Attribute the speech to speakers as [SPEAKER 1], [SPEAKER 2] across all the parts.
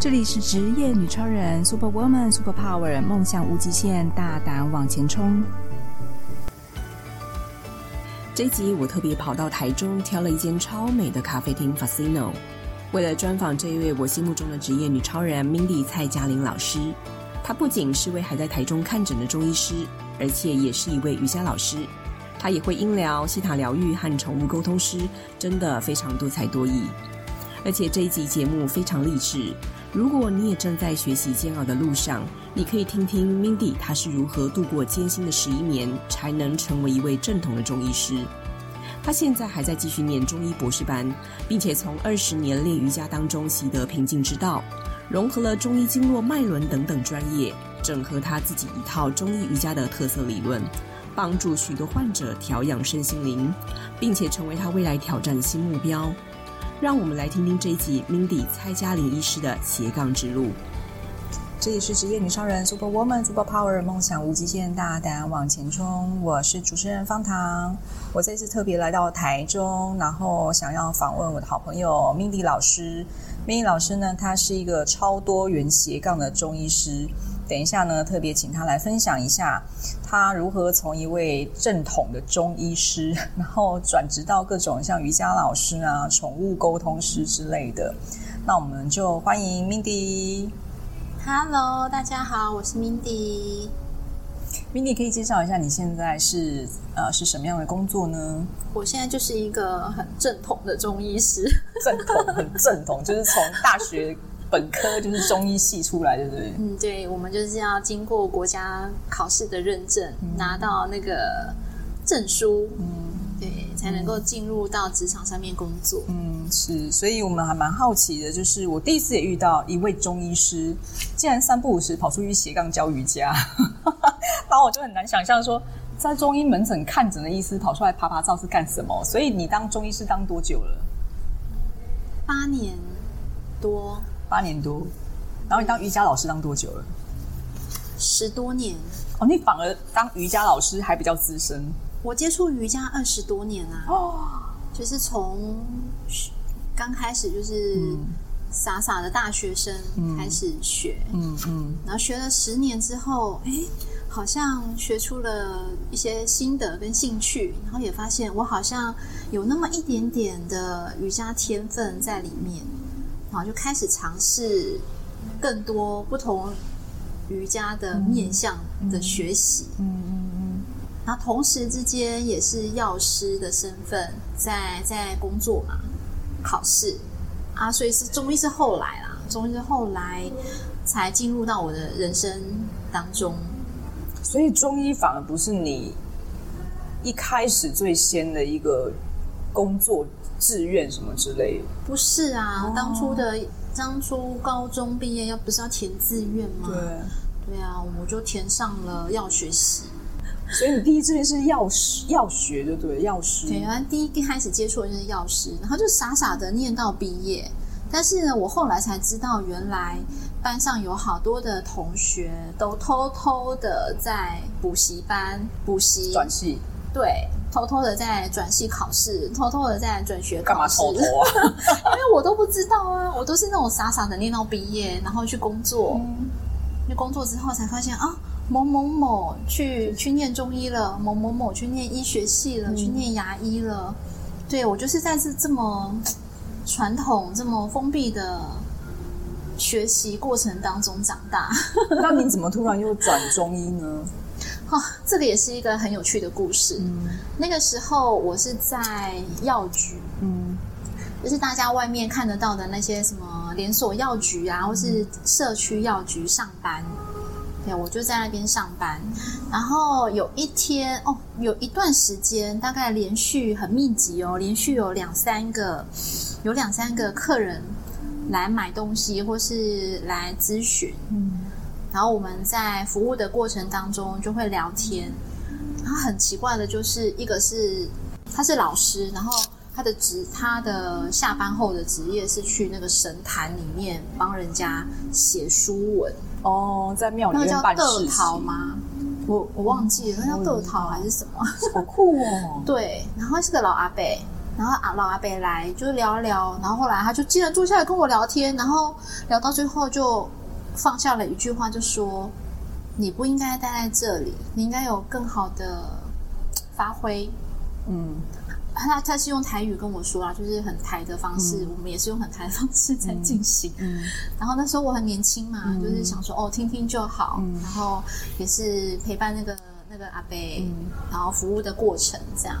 [SPEAKER 1] 这里是职业女超人，Super Woman，Super Power，梦想无极限，大胆往前冲。这集我特别跑到台中，挑了一间超美的咖啡厅 Fasino，为了专访这一位我心目中的职业女超人 Mindy 蔡嘉玲老师。她不仅是位还在台中看诊的中医师，而且也是一位瑜伽老师。她也会音疗、西塔疗愈和宠物沟通师，真的非常多才多艺。而且这一集节目非常励志。如果你也正在学习煎熬的路上，你可以听听 Mindy 她是如何度过艰辛的十一年，才能成为一位正统的中医师。她现在还在继续念中医博士班，并且从二十年练瑜伽当中习得平静之道，融合了中医经络脉轮等等专业，整合她自己一套中医瑜伽的特色理论，帮助许多患者调养身心灵，并且成为她未来挑战的新目标。让我们来听听这一集 Mindy 蔡嘉玲医师的斜杠之路。这里是职业女超人 Super Woman Super Power，梦想无极限，大胆往前冲。我是主持人方糖。我这次特别来到台中，然后想要访问我的好朋友 Mindy 老师。Mindy 老师呢，他是一个超多元斜杠的中医师。等一下呢，特别请他来分享一下，他如何从一位正统的中医师，然后转职到各种像瑜伽老师啊、宠物沟通师之类的。那我们就欢迎 Mindy。
[SPEAKER 2] Hello，大家好，我是 Mindy。
[SPEAKER 1] Mindy 可以介绍一下你现在是呃是什么样的工作呢？
[SPEAKER 2] 我现在就是一个很正统的中医师，
[SPEAKER 1] 正统很正统，就是从大学。本科就是中医系出来的，对不对？
[SPEAKER 2] 嗯，对，我们就是要经过国家考试的认证，嗯、拿到那个证书，嗯，对，才能够进入到职场上面工作。
[SPEAKER 1] 嗯，是，所以我们还蛮好奇的，就是我第一次也遇到一位中医师，竟然三不五时跑出去斜杠教瑜伽，然后我就很难想象说，在中医门诊看诊的医师跑出来爬爬照是干什么？所以你当中医师当多久了？
[SPEAKER 2] 八年多。
[SPEAKER 1] 八年多，然后你当瑜伽老师当多久了？
[SPEAKER 2] 十多年。
[SPEAKER 1] 哦，你反而当瑜伽老师还比较资深。
[SPEAKER 2] 我接触瑜伽二十多年啊，哦，就是从刚开始就是傻傻的大学生开始学，嗯嗯，嗯，然后学了十年之后，哎，好像学出了一些心得跟兴趣，然后也发现我好像有那么一点点的瑜伽天分在里面。然后就开始尝试更多不同瑜伽的面向的学习，嗯嗯嗯，然后同时之间也是药师的身份在在工作嘛，考试啊，所以是中医是后来啦，中医是后来才进入到我的人生当中。
[SPEAKER 1] 所以中医反而不是你一开始最先的一个工作。志愿什么之类的？
[SPEAKER 2] 不是啊，哦、当初的当初高中毕业要不是要填志愿吗？
[SPEAKER 1] 对，
[SPEAKER 2] 对啊，我就填上了药学系。
[SPEAKER 1] 所以你第一志愿是药师，药学就对，药师。
[SPEAKER 2] 对啊，第一开始接触的就是药师，然后就傻傻的念到毕业。但是呢，我后来才知道，原来班上有好多的同学都偷偷的在补习班补习
[SPEAKER 1] 转系。
[SPEAKER 2] 对。偷偷的在转系考试，偷偷的在转学考试。干
[SPEAKER 1] 嘛偷偷啊？
[SPEAKER 2] 因为我都不知道啊，我都是那种傻傻的念到毕业，然后去工作。嗯，去工作之后才发现啊，某某某去去念中医了，某某某去念医学系了，嗯、去念牙医了。对，我就是在这这么传统、这么封闭的学习过程当中长大。
[SPEAKER 1] 那你怎么突然又转中医呢？
[SPEAKER 2] 哦，这个也是一个很有趣的故事。嗯，那个时候我是在药局，嗯，就是大家外面看得到的那些什么连锁药局啊，或是社区药局上班。对，我就在那边上班。然后有一天，哦，有一段时间，大概连续很密集哦，连续有两三个，有两三个客人来买东西或是来咨询。嗯。然后我们在服务的过程当中就会聊天，然后很奇怪的就是，一个是他是老师，然后他的职他的下班后的职业是去那个神坛里面帮人家写书文
[SPEAKER 1] 哦，在庙里面办事情。那个叫个陶吗？
[SPEAKER 2] 我我忘记了，那叫豆桃还是什么？
[SPEAKER 1] 好酷哦！
[SPEAKER 2] 对，然后是个老阿伯，然后啊老阿伯来就聊一聊，然后后来他就竟然坐下来跟我聊天，然后聊到最后就放下了一句话，就说你不应该待在这里，你应该有更好的发挥。嗯。他他是用台语跟我说啊，就是很台的方式，嗯、我们也是用很台的方式在进行。嗯，然后那时候我很年轻嘛，嗯、就是想说哦，听听就好。嗯，然后也是陪伴那个那个阿伯，嗯、然后服务的过程这样。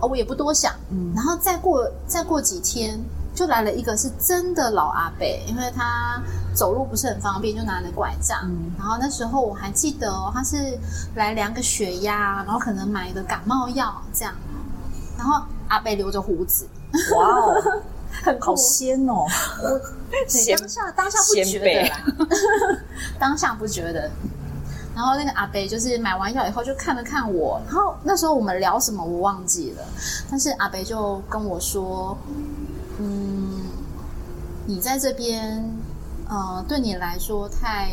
[SPEAKER 2] 哦，我也不多想。嗯，然后再过再过几天，就来了一个是真的老阿伯，因为他走路不是很方便，就拿着拐杖。嗯，然后那时候我还记得哦，他是来量个血压，然后可能买一个感冒药这样。然后阿伯留着胡子，哇哦，很好鲜哦！我当下当下不觉得啦，当下不觉得。然后那个阿伯就是买完药以后就看了看我，然后那时候我们聊什么我忘记了，但是阿伯就跟我说：“嗯，你在这边，呃，对你来说太……”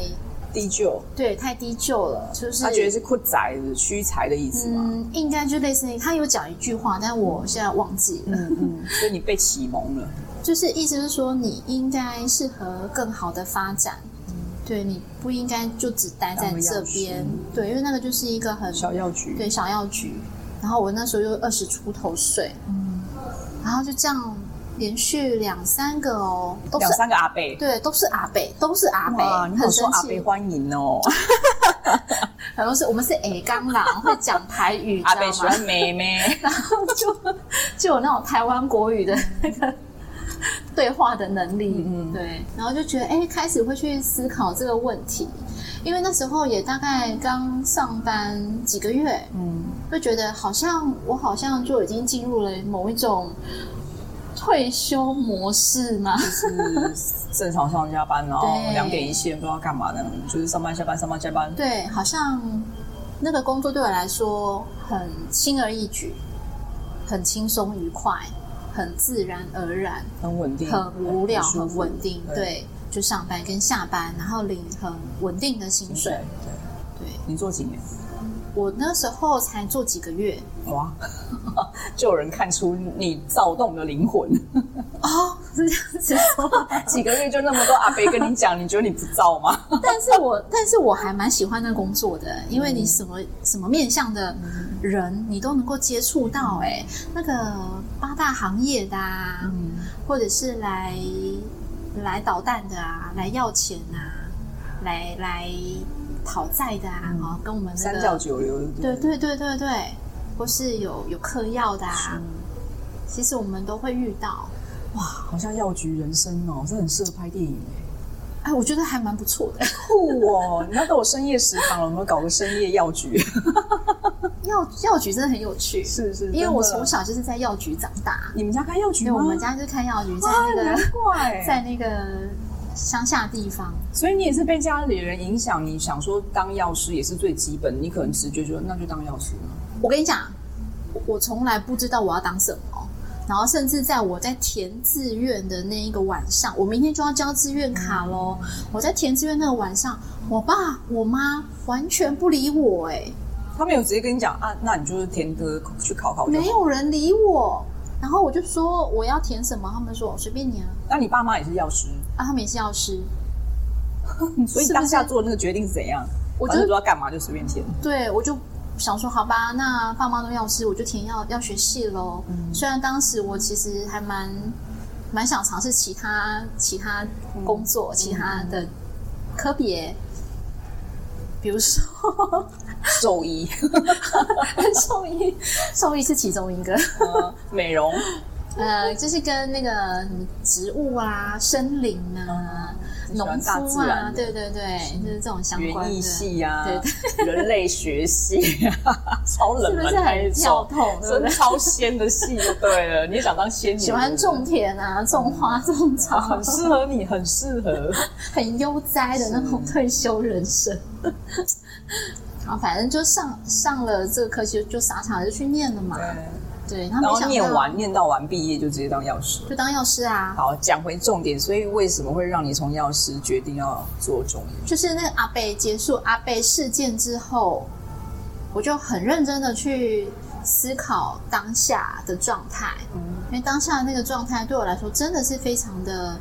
[SPEAKER 3] 低就
[SPEAKER 2] 对，太低就了，就是
[SPEAKER 3] 他觉得是困宅的屈才的意思吗？
[SPEAKER 2] 嗯，应该就类似于他有讲一句话，但我现在忘记了。
[SPEAKER 3] 嗯嗯，所以你被启蒙了，
[SPEAKER 2] 就是意思是说你应该适合更好的发展，嗯、对，你不应该就只待在这边，对，因为那个就是一个很
[SPEAKER 3] 小药局，
[SPEAKER 2] 对，小药局。然后我那时候又二十出头岁，嗯，然后就这样。连续两三个哦，都是
[SPEAKER 3] 两三个阿贝，
[SPEAKER 2] 对，都是阿贝，都是阿贝，
[SPEAKER 3] 你很说阿贝欢迎哦。
[SPEAKER 2] 很多是我们是 A 刚郎，会讲台语，
[SPEAKER 3] 阿贝喜欢妹妹，
[SPEAKER 2] 然后就就有那种台湾国语的那个对话的能力，嗯，对，然后就觉得哎，开始会去思考这个问题，因为那时候也大概刚上班几个月，嗯，就觉得好像我好像就已经进入了某一种。退休模式吗？
[SPEAKER 3] 就是正常上下班，然后两点一线，不知道干嘛的，就是上班下班，上班下班。
[SPEAKER 2] 对，好像那个工作对我来说很轻而易举，很轻松愉快，很自然而然，
[SPEAKER 3] 很稳定，
[SPEAKER 2] 很无聊，很稳定。对，对，就上班跟下班，然后领很稳定的薪水。对，对。
[SPEAKER 3] 你做几年？
[SPEAKER 2] 我那时候才做几个月，哇，
[SPEAKER 3] 就有人看出你躁动的灵魂。
[SPEAKER 2] 哦，是这样子说，
[SPEAKER 3] 几个月就那么多阿飞跟你讲，你觉得你不躁吗？
[SPEAKER 2] 但是我但是我还蛮喜欢那工作的，因为你什么、嗯、什么面向的人你都能够接触到、欸，哎、嗯，那个八大行业的啊，嗯、或者是来来捣蛋的啊，来要钱啊，来来。讨债的啊，嗯、跟我们、那个、
[SPEAKER 3] 三教九流，
[SPEAKER 2] 对对对对对，或是有有嗑药的啊，其实我们都会遇到。
[SPEAKER 3] 哇，好像药局人生哦，这很适合拍电影
[SPEAKER 2] 哎。哎，我觉得还蛮不错的，
[SPEAKER 3] 酷哦！你要到我深夜食堂了，我们搞个深夜药局。
[SPEAKER 2] 药药局真的很有趣，
[SPEAKER 3] 是是，
[SPEAKER 2] 因为我从小就是在药局长大。
[SPEAKER 3] 你们家开药局吗？
[SPEAKER 2] 对，我们家就是开药局，在那个，难怪 在那个。乡下地方，
[SPEAKER 3] 所以你也是被家里人影响。你想说当药师也是最基本，你可能直觉说那就当药师。
[SPEAKER 2] 我跟你讲，我从来不知道我要当什么，然后甚至在我在填志愿的那一个晚上，我明天就要交志愿卡喽。嗯、我在填志愿那个晚上，我爸我妈完全不理我、欸，哎，
[SPEAKER 3] 他们有直接跟你讲啊，那你就是填个去考考。
[SPEAKER 2] 没有人理我，然后我就说我要填什么，他们说随便你啊。
[SPEAKER 3] 那你爸妈也是药师？
[SPEAKER 2] 啊，他们也是药师，
[SPEAKER 3] 所以当下做那个决定是怎样？我就不知道干嘛，就随便填。
[SPEAKER 2] 对，我就想说，好吧，那爸妈都要吃，我就填要要学系喽。嗯，虽然当时我其实还蛮蛮想尝试其他其他工作，嗯、其他的科别，比如说
[SPEAKER 3] 兽医，
[SPEAKER 2] 兽医，兽医是其中一个，
[SPEAKER 3] 呃、美容。
[SPEAKER 2] 呃，就是跟那个什么植物啊、森林啊、农夫啊，对对对，就是这种相关的。园艺系
[SPEAKER 3] 啊，对对，人类学系啊，超冷门还是跳痛，真超仙的系就对了。你也想当仙女？
[SPEAKER 2] 喜欢种田啊，种花种草，
[SPEAKER 3] 很适合你，很适合，
[SPEAKER 2] 很悠哉的那种退休人生。好，反正就上上了这个科系，就傻傻的就去念了嘛。对，然后
[SPEAKER 3] 念完念到完毕业就直接当药师，
[SPEAKER 2] 就当药师啊。
[SPEAKER 3] 好，讲回重点，所以为什么会让你从药师决定要做中医？
[SPEAKER 2] 就是那个阿贝结束阿贝事件之后，我就很认真的去思考当下的状态，嗯，因为当下的那个状态对我来说真的是非常的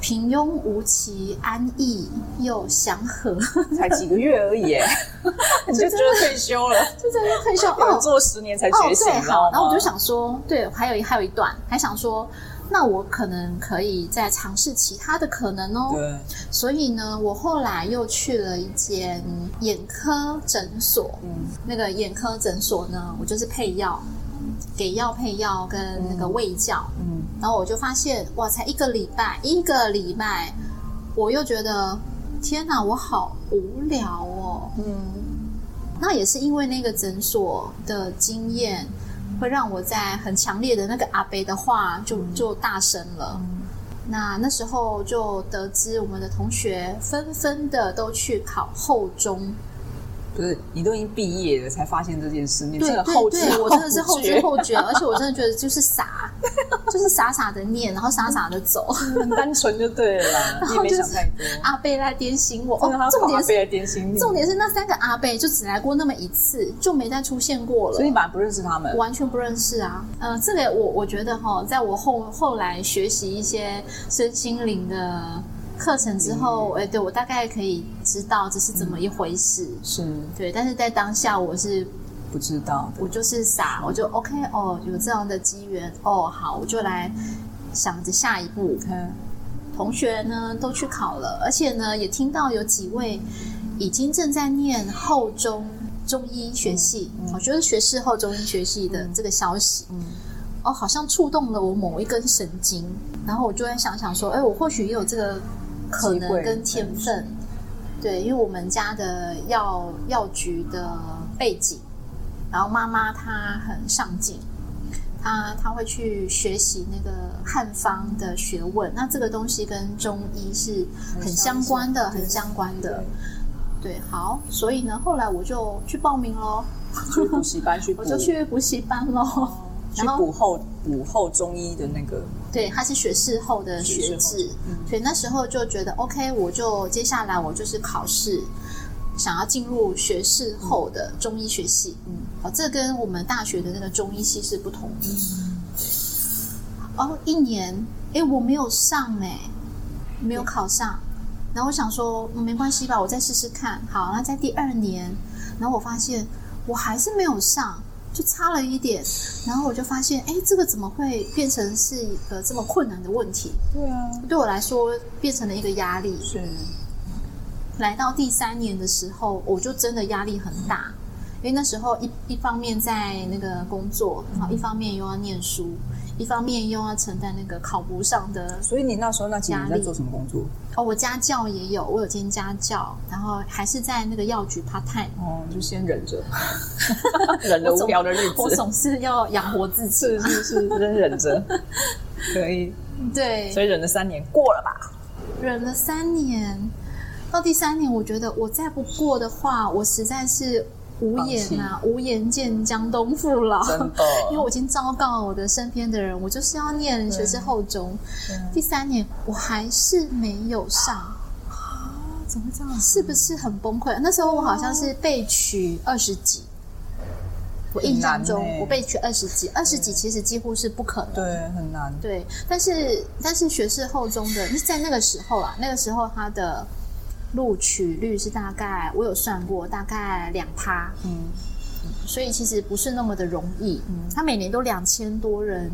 [SPEAKER 2] 平庸无奇、安逸又祥和。
[SPEAKER 3] 才几个月而已，你就觉得退休了，
[SPEAKER 2] 就真的退休。哦，
[SPEAKER 3] 做十年才觉醒，
[SPEAKER 2] 哦，对，好，然后我就想说，对，还有还有一段，还想说。那我可能可以再尝试其他的可能哦。对。所以呢，我后来又去了一间眼科诊所。嗯。那个眼科诊所呢，我就是配药，给药配药跟那个卫教。嗯。然后我就发现，哇，才一个礼拜，一个礼拜，我又觉得，天哪，我好无聊哦。嗯。那也是因为那个诊所的经验。会让我在很强烈的那个阿伯的话就就大声了。嗯、那那时候就得知我们的同学纷纷的都去考后中。
[SPEAKER 3] 不是，你都已经毕业了才发现这件事，你
[SPEAKER 2] 真
[SPEAKER 3] 的后知后
[SPEAKER 2] 觉。我真的是后知后觉，而且我真的觉得就是傻，就是傻傻的念，然后傻傻的走，
[SPEAKER 3] 很单纯就对了啦。然后就是
[SPEAKER 2] 阿贝来点醒我，哦，
[SPEAKER 3] 重点是点醒你，
[SPEAKER 2] 重点是那三个阿贝就只来过那么一次，就没再出现过了。
[SPEAKER 3] 所以你本来不认识他们，
[SPEAKER 2] 完全不认识啊。呃，这个我我觉得哈，在我后后来学习一些身心灵的。课程之后，哎、嗯，对，我大概可以知道这是怎么一回事，嗯、是。对，但是在当下我是
[SPEAKER 3] 不知道，
[SPEAKER 2] 我就是傻，我就 OK 哦，有这样的机缘哦，好，我就来想着下一步。嗯，同学呢都去考了，而且呢也听到有几位已经正在念后中中医学系，嗯、我觉得学士后中医学系的这个消息，嗯，哦，好像触动了我某一根神经，然后我就在想想说，哎，我或许也有这个。可能跟天分，对，因为我们家的药药局的背景，然后妈妈她很上进，她她会去学习那个汉方的学问，那这个东西跟中医是很相关的，很相关的。对，好，所以呢，后来我就去报名喽，
[SPEAKER 3] 去补习班去，
[SPEAKER 2] 我就去补习班喽。
[SPEAKER 3] 去补后补后中医的那个，
[SPEAKER 2] 对，他是学士后的学制，嗯，所以那时候就觉得 OK，我就接下来我就是考试，想要进入学士后的中医学系，嗯，好，这跟我们大学的那个中医系是不同的，嗯，哦，一年，哎，我没有上哎，没有考上，然后我想说，嗯，没关系吧，我再试试看，好，那在第二年，然后我发现我还是没有上。就差了一点，然后我就发现，哎，这个怎么会变成是一个这么困难的问题？对啊，对我来说变成了一个压力。是，来到第三年的时候，我就真的压力很大，因为那时候一一方面在那个工作，然后，一方面又要念书。一方面又要承担那个考不上的，
[SPEAKER 3] 所以你那时候那几年在做什么工作？
[SPEAKER 2] 哦，我家教也有，我有兼家教，然后还是在那个药局 part time。
[SPEAKER 3] 哦，就先忍着，忍着无聊的日子，
[SPEAKER 2] 我总是要养活自己，
[SPEAKER 3] 是是是，真忍着，可以。
[SPEAKER 2] 对，
[SPEAKER 3] 所以忍了三年，过了吧？
[SPEAKER 2] 忍了三年，到第三年，我觉得我再不过的话，我实在是。无颜啊，无颜见江东父老。真的，因为我已经昭告我的身边的人，我就是要念学士后中。第三年我还是没有上啊？怎么这样？是不是很崩溃？那时候我好像是被取二十几，我印象中我被取二十几，二十几其实几乎是不可能，
[SPEAKER 3] 对，很难。
[SPEAKER 2] 对，但是但是学士后中的在那个时候啊，那个时候他的。录取率是大概，我有算过，大概两趴，嗯，所以其实不是那么的容易，嗯，他每年都两千多人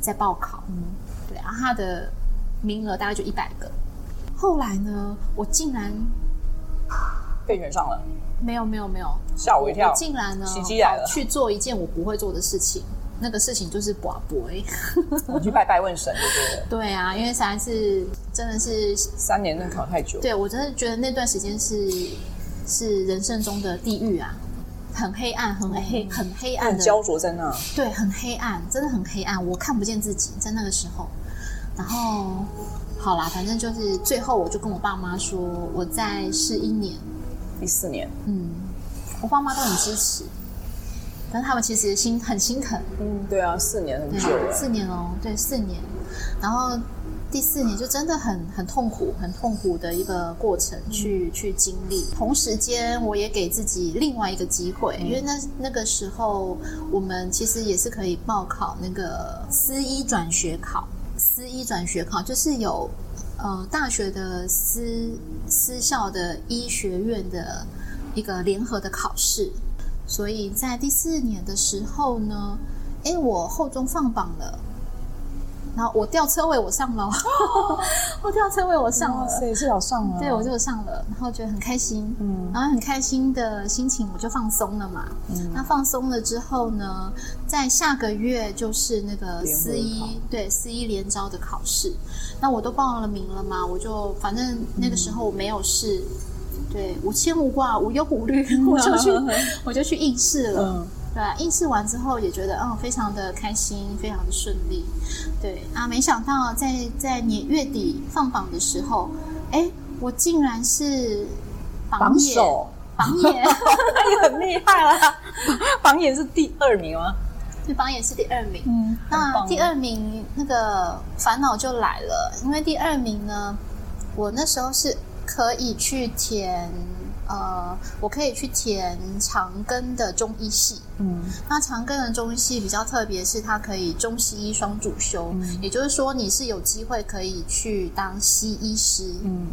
[SPEAKER 2] 在报考，嗯，对啊，他的名额大概就一百个。后来呢，我竟然
[SPEAKER 3] 被选上了，
[SPEAKER 2] 没有没有没有，
[SPEAKER 3] 吓我一跳，
[SPEAKER 2] 我竟然呢，
[SPEAKER 3] 奇迹来了，
[SPEAKER 2] 去做一件我不会做的事情。那个事情就是跋杯，
[SPEAKER 3] 我去拜拜问神，对不对？
[SPEAKER 2] 对啊，因为实在是真的是
[SPEAKER 3] 三年，那考太久。
[SPEAKER 2] 对，我真的觉得那段时间是是人生中的地狱啊，很黑暗，很黑，嗯、很黑暗的，
[SPEAKER 3] 焦灼在那。
[SPEAKER 2] 对，很黑暗，真的很黑暗，我看不见自己在那个时候。然后好啦，反正就是最后，我就跟我爸妈说，我在试一年，
[SPEAKER 3] 第四年。
[SPEAKER 2] 嗯，我爸妈都很支持。但他们其实心很心疼，
[SPEAKER 3] 嗯，对啊，四年很久了，
[SPEAKER 2] 四年哦，对，四年。然后第四年就真的很很痛苦，很痛苦的一个过程去、嗯、去经历。同时间，我也给自己另外一个机会，嗯、因为那那个时候我们其实也是可以报考那个私医转学考。私医转学考就是有呃大学的私私校的医学院的一个联合的考试，所以在第四年的时候呢，哎，我后中放榜了。然后我调车位，我上了。我调车位，我上了。
[SPEAKER 3] 所以是有上了。
[SPEAKER 2] 对，我就上了，然后觉得很开心。嗯，然后很开心的心情，我就放松了嘛。嗯，那放松了之后呢，在下个月就是那个四一，对，四一连招的考试。那我都报了名了嘛，我就反正那个时候我没有事，嗯、对，无牵无挂，无忧无虑，我就去，我就去应试了。嗯对，应试完之后也觉得哦，非常的开心，非常的顺利。对啊，没想到在在年月底放榜的时候，哎，我竟然是榜眼，榜眼，
[SPEAKER 3] 那也很厉害啦。榜眼是第二名吗？
[SPEAKER 2] 对，榜眼是第二名。嗯，那第二名那个烦恼就来了，因为第二名呢，我那时候是可以去填。呃，我可以去填长庚的中医系。嗯，那长庚的中医系比较特别，是它可以中西医双主修，嗯，也就是说你是有机会可以去当西医师。嗯，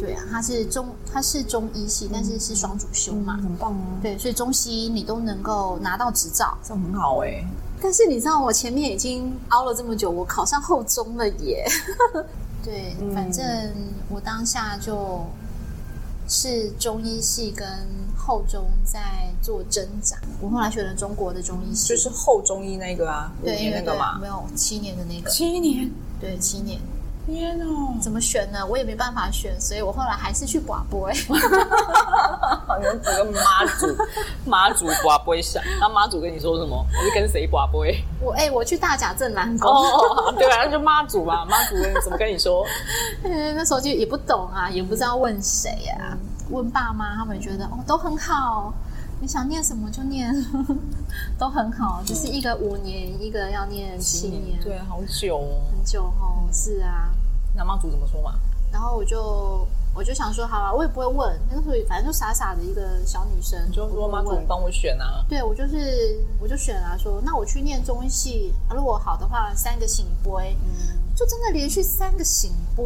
[SPEAKER 2] 对啊，它是中它是中医系，但是是双主修嘛，
[SPEAKER 3] 嗯，很棒啊。
[SPEAKER 2] 对，所以中西医你都能够拿到执照，
[SPEAKER 3] 这很好哎，欸。
[SPEAKER 2] 但是你知道，我前面已经熬了这么久，我考上后中了耶。对，嗯，反正我当下就。是中医系跟后中在做挣扎。我后来选了中国的中医系，
[SPEAKER 3] 就是后中医那个啊，
[SPEAKER 2] 对，
[SPEAKER 3] 五年那个嘛，
[SPEAKER 2] 没有七年的那个，
[SPEAKER 3] 七年，
[SPEAKER 2] 对，七年。
[SPEAKER 3] 天哪，
[SPEAKER 2] 怎么选呢？我也没办法选，所以我后来还是去寡播哎。
[SPEAKER 3] 好像这个妈祖，妈祖拔杯想，那妈祖跟你说什么？我是跟谁寡播？
[SPEAKER 2] 我哎、欸，我去大甲镇南宫。
[SPEAKER 3] 哦，对啊，那就妈祖嘛，妈祖怎么跟你说？
[SPEAKER 2] 那时候就也不懂啊，也不知道问谁啊，问爸妈，他们觉得哦都很好，你想念什么就念，都很好，只是一个五年，一个要念七年，
[SPEAKER 3] 对，好久哦，
[SPEAKER 2] 很久哦，是啊。
[SPEAKER 3] 那妈祖怎么说嘛？
[SPEAKER 2] 然后我就我就想说，好啊，我也不会问，那个时候反正就傻傻的一个小女生，
[SPEAKER 3] 就说妈祖，你帮我选啊。
[SPEAKER 2] 对，我就是我就选啊，说那我去念中医系，如果好的话，三个圣杯，嗯，就真的连续三个圣杯，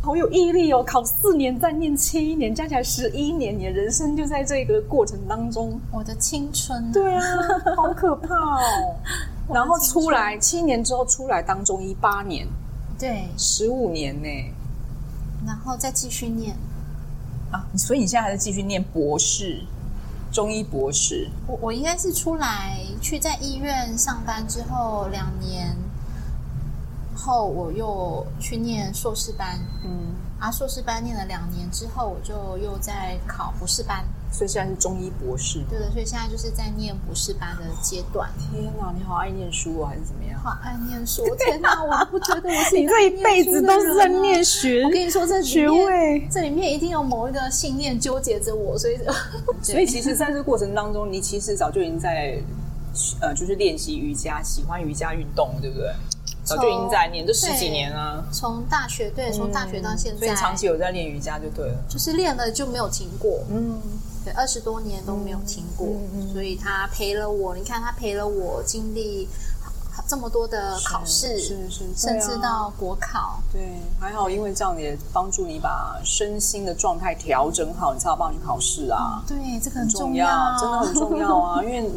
[SPEAKER 3] 好有毅力哦！考四年再念七年，加起来十一年，你的人生就在这个过程当中，
[SPEAKER 2] 我的青春，
[SPEAKER 3] 对啊，好可怕哦！然后出来七年之后出来当中医八年。
[SPEAKER 2] 对，
[SPEAKER 3] 十五年呢，
[SPEAKER 2] 然后再继续念
[SPEAKER 3] 啊，所以你现在还在继续念博士，中医博士。
[SPEAKER 2] 我我应该是出来去在医院上班之后两年后，我又去念硕士班，嗯，啊，硕士班念了两年之后，我就又在考博士班。
[SPEAKER 3] 所以现在是中医博士，
[SPEAKER 2] 对的，所以现在就是在念博士班的阶段。
[SPEAKER 3] 天哪，你好爱念书哦，还是怎么样？
[SPEAKER 2] 好爱念书！天哪，我不觉得我是
[SPEAKER 3] 你这一辈子都是在念学。
[SPEAKER 2] 我跟你说，这
[SPEAKER 3] 学位
[SPEAKER 2] 这里面一定有某一个信念纠结着我，所以，
[SPEAKER 3] 所以其实在这个过程当中，你其实早就已经在呃，就是练习瑜伽，喜欢瑜伽运动，对不对？早就已经在念，这十几年啊，
[SPEAKER 2] 从大学对，从大学到现在，
[SPEAKER 3] 所以长期有在练瑜伽就对了，
[SPEAKER 2] 就是练了就没有停过，嗯。对二十多年都没有停过，所以他陪了我。你看，他陪了我经历这么多的考试，是是，是，甚至到国考。
[SPEAKER 3] 对，还好，因为这样也帮助你把身心的状态调整好，你才要帮你考试啊。
[SPEAKER 2] 对，这个很重要，
[SPEAKER 3] 真的很重要啊。因为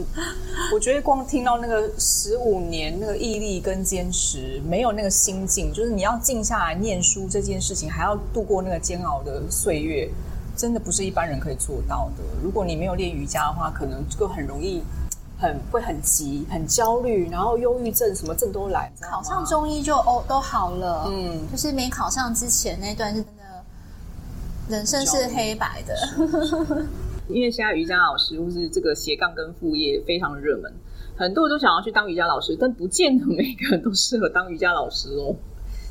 [SPEAKER 3] 我觉得光听到那个十五年那个毅力跟坚持，没有那个心境，就是你要静下来念书这件事情，还要度过那个煎熬的岁月。真的不是一般人可以做到的。如果你没有练瑜伽的话，可能就很容易很会很急、很焦虑，然后忧郁症什么症都来。
[SPEAKER 2] 考上中医就哦都好了，嗯，就是没考上之前那段是真的，人生是黑白的。
[SPEAKER 3] 因为现在瑜伽老师或是这个斜杠跟副业非常热门，很多人都想要去当瑜伽老师，但不见得每个人都适合当瑜伽老师哦。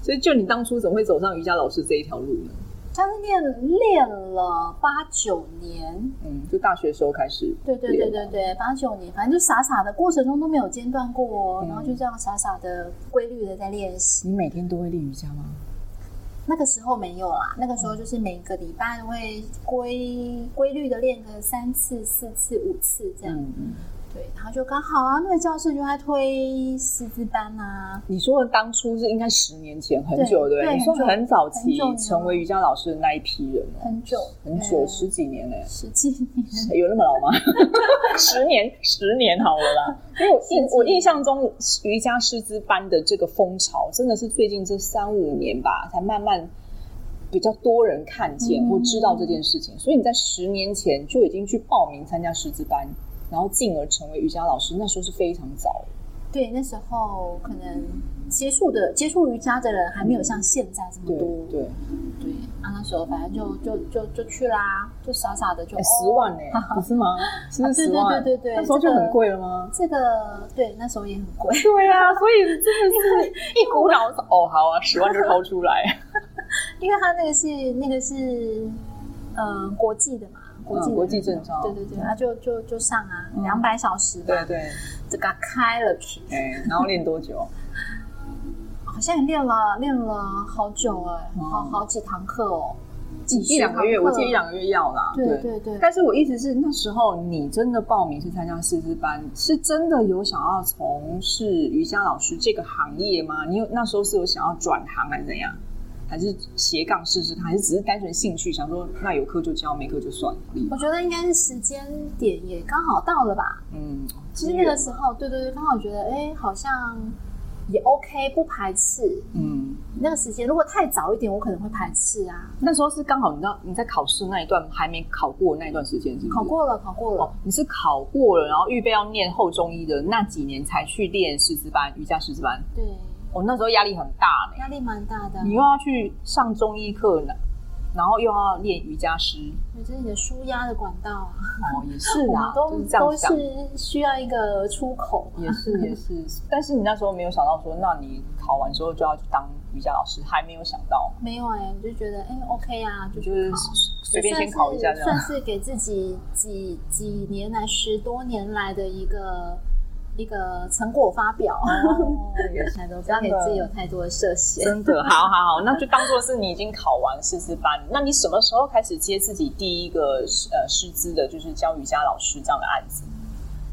[SPEAKER 3] 所以，就你当初怎么会走上瑜伽老师这一条路呢？
[SPEAKER 2] 教室练练了八九年，
[SPEAKER 3] 嗯，就大学时候开始。
[SPEAKER 2] 对对对对对，八九年，反正就傻傻的过程中都没有间断过，嗯、然后就这样傻傻的规律的在练习。
[SPEAKER 3] 你每天都会练瑜伽吗？
[SPEAKER 2] 那个时候没有啦，那个时候就是每个礼拜会规规律的练个三次、四次、五次这样。嗯对，然后就刚好啊，那个教室就在推师资班啊。
[SPEAKER 3] 你说的当初是应该十年前，很久对，你说很早期成为瑜伽老师的那一批人，
[SPEAKER 2] 很久
[SPEAKER 3] 很久十几年嘞，
[SPEAKER 2] 十几年
[SPEAKER 3] 有那么老吗？十年十年好了啦，因为我印我印象中瑜伽师资班的这个风潮，真的是最近这三五年吧，才慢慢比较多人看见或知道这件事情。嗯、所以你在十年前就已经去报名参加师资班。然后进而成为瑜伽老师，那时候是非常早。
[SPEAKER 2] 对，那时候可能接触的接触瑜伽的人还没有像现在这么多。
[SPEAKER 3] 对对，
[SPEAKER 2] 对啊，那时候反正就就就就去啦，就傻傻的就
[SPEAKER 3] 十万呢，不是吗？十万？
[SPEAKER 2] 对对对对，
[SPEAKER 3] 那时候就很贵了吗？
[SPEAKER 2] 这个对，那时候也很贵。
[SPEAKER 3] 对啊，所以 真的是一股脑哦，好啊，十万就掏出来。
[SPEAKER 2] 因为他那个是那个是嗯国际的嘛。国际
[SPEAKER 3] 国际证照，
[SPEAKER 2] 对对对，那就就就上啊，两百小时，
[SPEAKER 3] 对对，
[SPEAKER 2] 这个开了去，
[SPEAKER 3] 哎，然后练多久？
[SPEAKER 2] 好像也练了练了好久哎，好好几堂课哦，
[SPEAKER 3] 一两个月，我记得一两个月要啦，
[SPEAKER 2] 对对。对。
[SPEAKER 3] 但是我意思是，那时候你真的报名是参加师资班，是真的有想要从事瑜伽老师这个行业吗？你有那时候是有想要转行还是怎样？还是斜杠试试看，还是只是单纯兴趣，想说那有课就教，没课就算了。
[SPEAKER 2] 我觉得应该是时间点也刚好到了吧。
[SPEAKER 3] 嗯，
[SPEAKER 2] 其实那个时候，对对对，刚好觉得哎、欸，好像也 OK，不排斥。
[SPEAKER 3] 嗯，
[SPEAKER 2] 那个时间如果太早一点，我可能会排斥啊。
[SPEAKER 3] 那时候是刚好，你知道你在考试那一段还没考过那一段时间，是不是？
[SPEAKER 2] 考过了，考过了。哦，
[SPEAKER 3] 你是考过了，然后预备要念后中医的那几年才去练师资班，瑜伽师资班。
[SPEAKER 2] 对。
[SPEAKER 3] 我、哦、那时候压力很大呢，
[SPEAKER 2] 压力蛮大的。
[SPEAKER 3] 你又要去上中医课呢，然后又要练瑜伽师，
[SPEAKER 2] 这是你的舒压的管道啊。
[SPEAKER 3] 哦，也是啊，
[SPEAKER 2] 都是都是需要一个出口。
[SPEAKER 3] 也是也 是，但是你那时候没有想到说，那你考完之后就要去当瑜伽老师，还没有想到。
[SPEAKER 2] 没有哎、欸，我就觉得哎、欸、OK 啊，就
[SPEAKER 3] 就是随便先考一下这样，
[SPEAKER 2] 算是给自己几几年来十多年来的一个。一个成果发表，哦，原来都不要给自己有太多的设限。
[SPEAKER 3] 真的，好好好，那就当做是你已经考完师资班。那你什么时候开始接自己第一个呃师资的，就是教瑜伽老师这样的案子？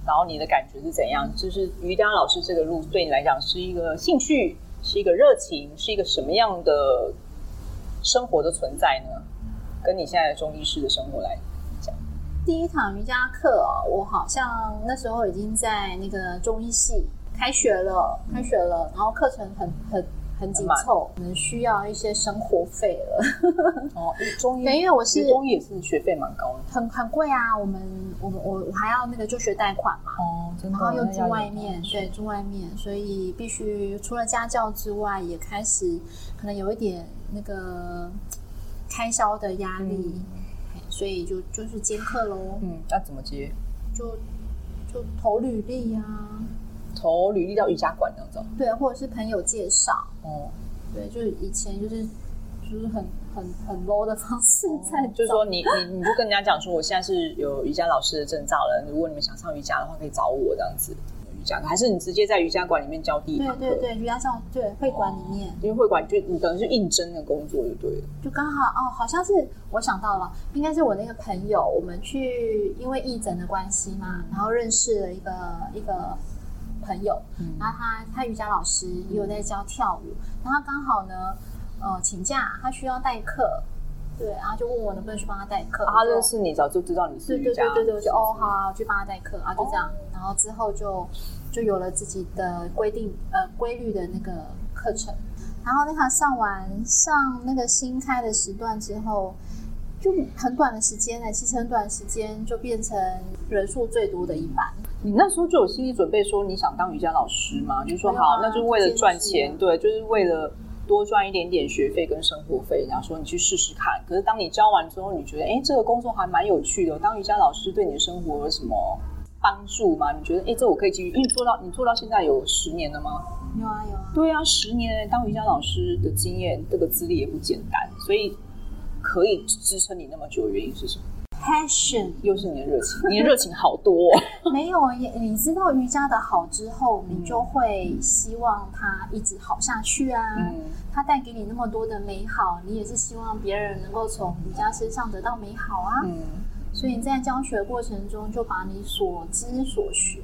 [SPEAKER 3] 然后你的感觉是怎样？就是瑜伽老师这个路对你来讲是一个兴趣，是一个热情，是一个什么样的生活的存在呢？跟你现在的中医师的生活来。
[SPEAKER 2] 第一堂瑜伽课哦，我好像那时候已经在那个中医系开学了，开学了，然后课程很很很紧凑，可能需要一些生活费了。
[SPEAKER 3] 哦，中医，
[SPEAKER 2] 因为我是
[SPEAKER 3] 中医也是学费蛮高的，
[SPEAKER 2] 很很贵啊。我们我们我我还要那个就学贷款嘛，
[SPEAKER 3] 哦，真的，
[SPEAKER 2] 然后又住外面，对，住外面，所以必须除了家教之外，也开始可能有一点那个开销的压力。嗯所以就就是接客喽。
[SPEAKER 3] 嗯，那怎么接？
[SPEAKER 2] 就就投履历呀、啊，
[SPEAKER 3] 投履历到瑜伽馆那种。
[SPEAKER 2] 对，或者是朋友介绍。
[SPEAKER 3] 哦，
[SPEAKER 2] 对，就是以前就是就是很很很 low 的方式在、哦，
[SPEAKER 3] 就是说你你你就跟人家讲说，我现在是有瑜伽老师的证照了，如果你们想上瑜伽的话，可以找我这样子。还是你直接在瑜伽馆里面教第一堂课？
[SPEAKER 2] 对对对，瑜伽教对会馆里面，
[SPEAKER 3] 因为会馆就你等于是应征的工作就对了。
[SPEAKER 2] 就刚好哦，好像是我想到了，应该是我那个朋友，我们去因为义诊的关系嘛，然后认识了一个一个朋友，嗯、然后他他瑜伽老师也有在教跳舞，然后他刚好呢呃请假，他需要代课。对，然后就问我能不能去帮他代课。
[SPEAKER 3] 他认识你早就知道你是瑜伽。
[SPEAKER 2] 对对对对，我就哦好，我，去帮他代课啊，就这样。然后之后就就有了自己的规定呃规律的那个课程。然后那堂上完上那个新开的时段之后，就很短的时间呢，其实很短的时间就变成人数最多的一班。
[SPEAKER 3] 你那时候就有心理准备说你想当瑜伽老师吗？就说好，那就是为了赚钱，对，就是为了。多赚一点点学费跟生活费，然后说你去试试看。可是当你教完之后，你觉得哎，这个工作还蛮有趣的。当瑜伽老师对你的生活有什么帮助吗？你觉得哎，这我可以继续，因为做到你做到现在有十年了吗？
[SPEAKER 2] 有啊有啊。
[SPEAKER 3] 对啊，十年当瑜伽老师的经验，这个资历也不简单，所以可以支撑你那么久的原因是什么
[SPEAKER 2] ？Passion
[SPEAKER 3] 又是你的热情，你的热情好多、哦。
[SPEAKER 2] 没有，你知道瑜伽的好之后，你就会希望它一直好下去啊。嗯，它带给你那么多的美好，你也是希望别人能够从瑜伽身上得到美好啊。嗯，所以你在教学过程中，就把你所知所学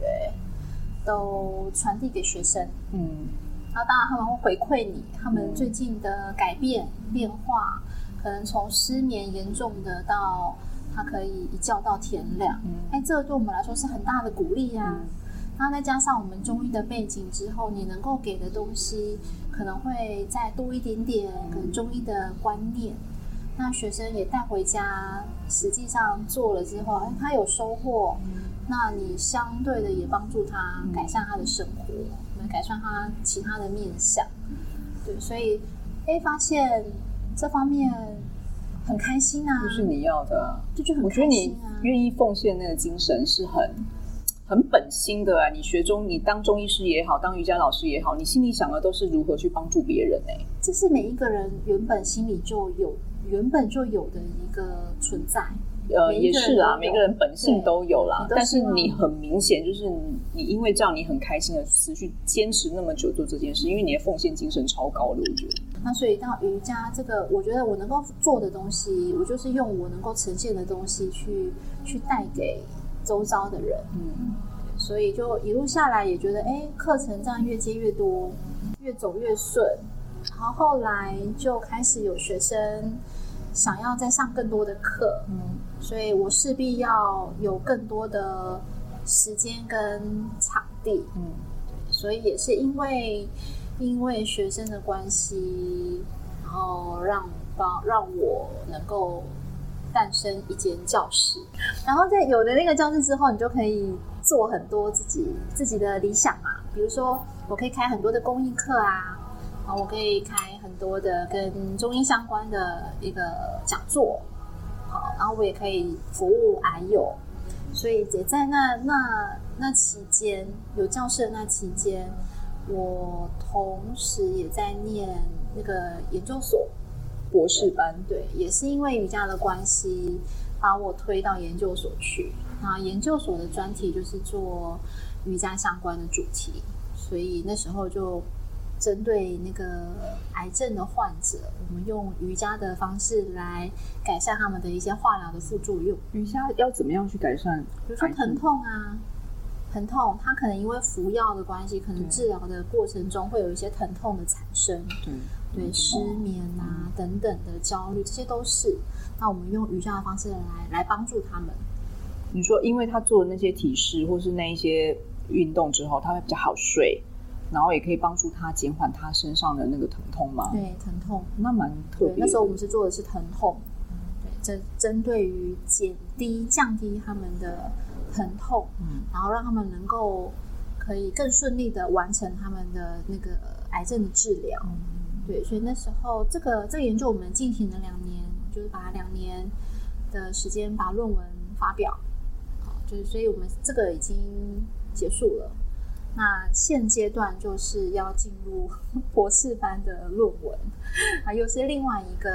[SPEAKER 2] 都传递给学生。嗯。那当然，他们会回馈你，他们最近的改变、变化，可能从失眠严重的到他可以一觉到天亮。哎、嗯，这个对我们来说是很大的鼓励啊。那、嗯、再加上我们中医的背景之后，你能够给的东西可能会再多一点点，可能中医的观念。那学生也带回家，实际上做了之后，哎，他有收获。那你相对的也帮助他改善他的生活。改善他其他的面相，对，所以哎，发现这方面很开心啊，
[SPEAKER 3] 就是你要的，
[SPEAKER 2] 这就很开心啊。
[SPEAKER 3] 我觉得你愿意奉献那个精神是很很本心的啊。你学中，你当中医师也好，当瑜伽老师也好，你心里想的都是如何去帮助别人哎，
[SPEAKER 2] 这是每一个人原本心里就有、原本就有的一个存在。
[SPEAKER 3] 呃，也是啊，每个人本性都有啦。但是你很明显就是你，你因为这样，你很开心的持续坚持那么久做这件事，因为你的奉献精神超高的，我觉得。
[SPEAKER 2] 那所以到瑜伽这个，我觉得我能够做的东西，我就是用我能够呈现的东西去去带给周遭的人。嗯，所以就一路下来也觉得，哎，课程这样越接越多，越走越顺。然后后来就开始有学生想要再上更多的课。嗯。所以我势必要有更多的时间跟场地，嗯，所以也是因为因为学生的关系，然后让帮让我能够诞生一间教室，然后在有了那个教室之后，你就可以做很多自己自己的理想嘛，比如说我可以开很多的公益课啊，好我可以开很多的跟中医相关的一个讲座。好然后我也可以服务癌友，所以也在那那那期间有教室的那期间，我同时也在念那个研究所
[SPEAKER 3] 博士班。
[SPEAKER 2] 对，也是因为瑜伽的关系，把我推到研究所去。那研究所的专题就是做瑜伽相关的主题，所以那时候就。针对那个癌症的患者，我们用瑜伽的方式来改善他们的一些化疗的副作用。
[SPEAKER 3] 瑜伽要怎么样去改善？
[SPEAKER 2] 比如说疼痛啊，疼痛，他可能因为服药的关系，可能治疗的过程中会有一些疼痛的产生。对，对，失眠啊等等的焦虑，这些都是。那我们用瑜伽的方式来来帮助他们。
[SPEAKER 3] 你说，因为他做的那些体式或是那一些运动之后，他会比较好睡。然后也可以帮助他减缓他身上的那个疼痛吗？
[SPEAKER 2] 对，疼痛
[SPEAKER 3] 那蛮特别。
[SPEAKER 2] 那时候我们是做的是疼痛，嗯对，针针对于减低、降低他们的疼痛，嗯，然后让他们能够可以更顺利的完成他们的那个癌症的治疗。嗯，对，所以那时候这个这个研究我们进行了两年，就是把两年的时间把论文发表，好，就是所以我们这个已经结束了。那现阶段就是要进入 博士班的论文，啊，又是另外一个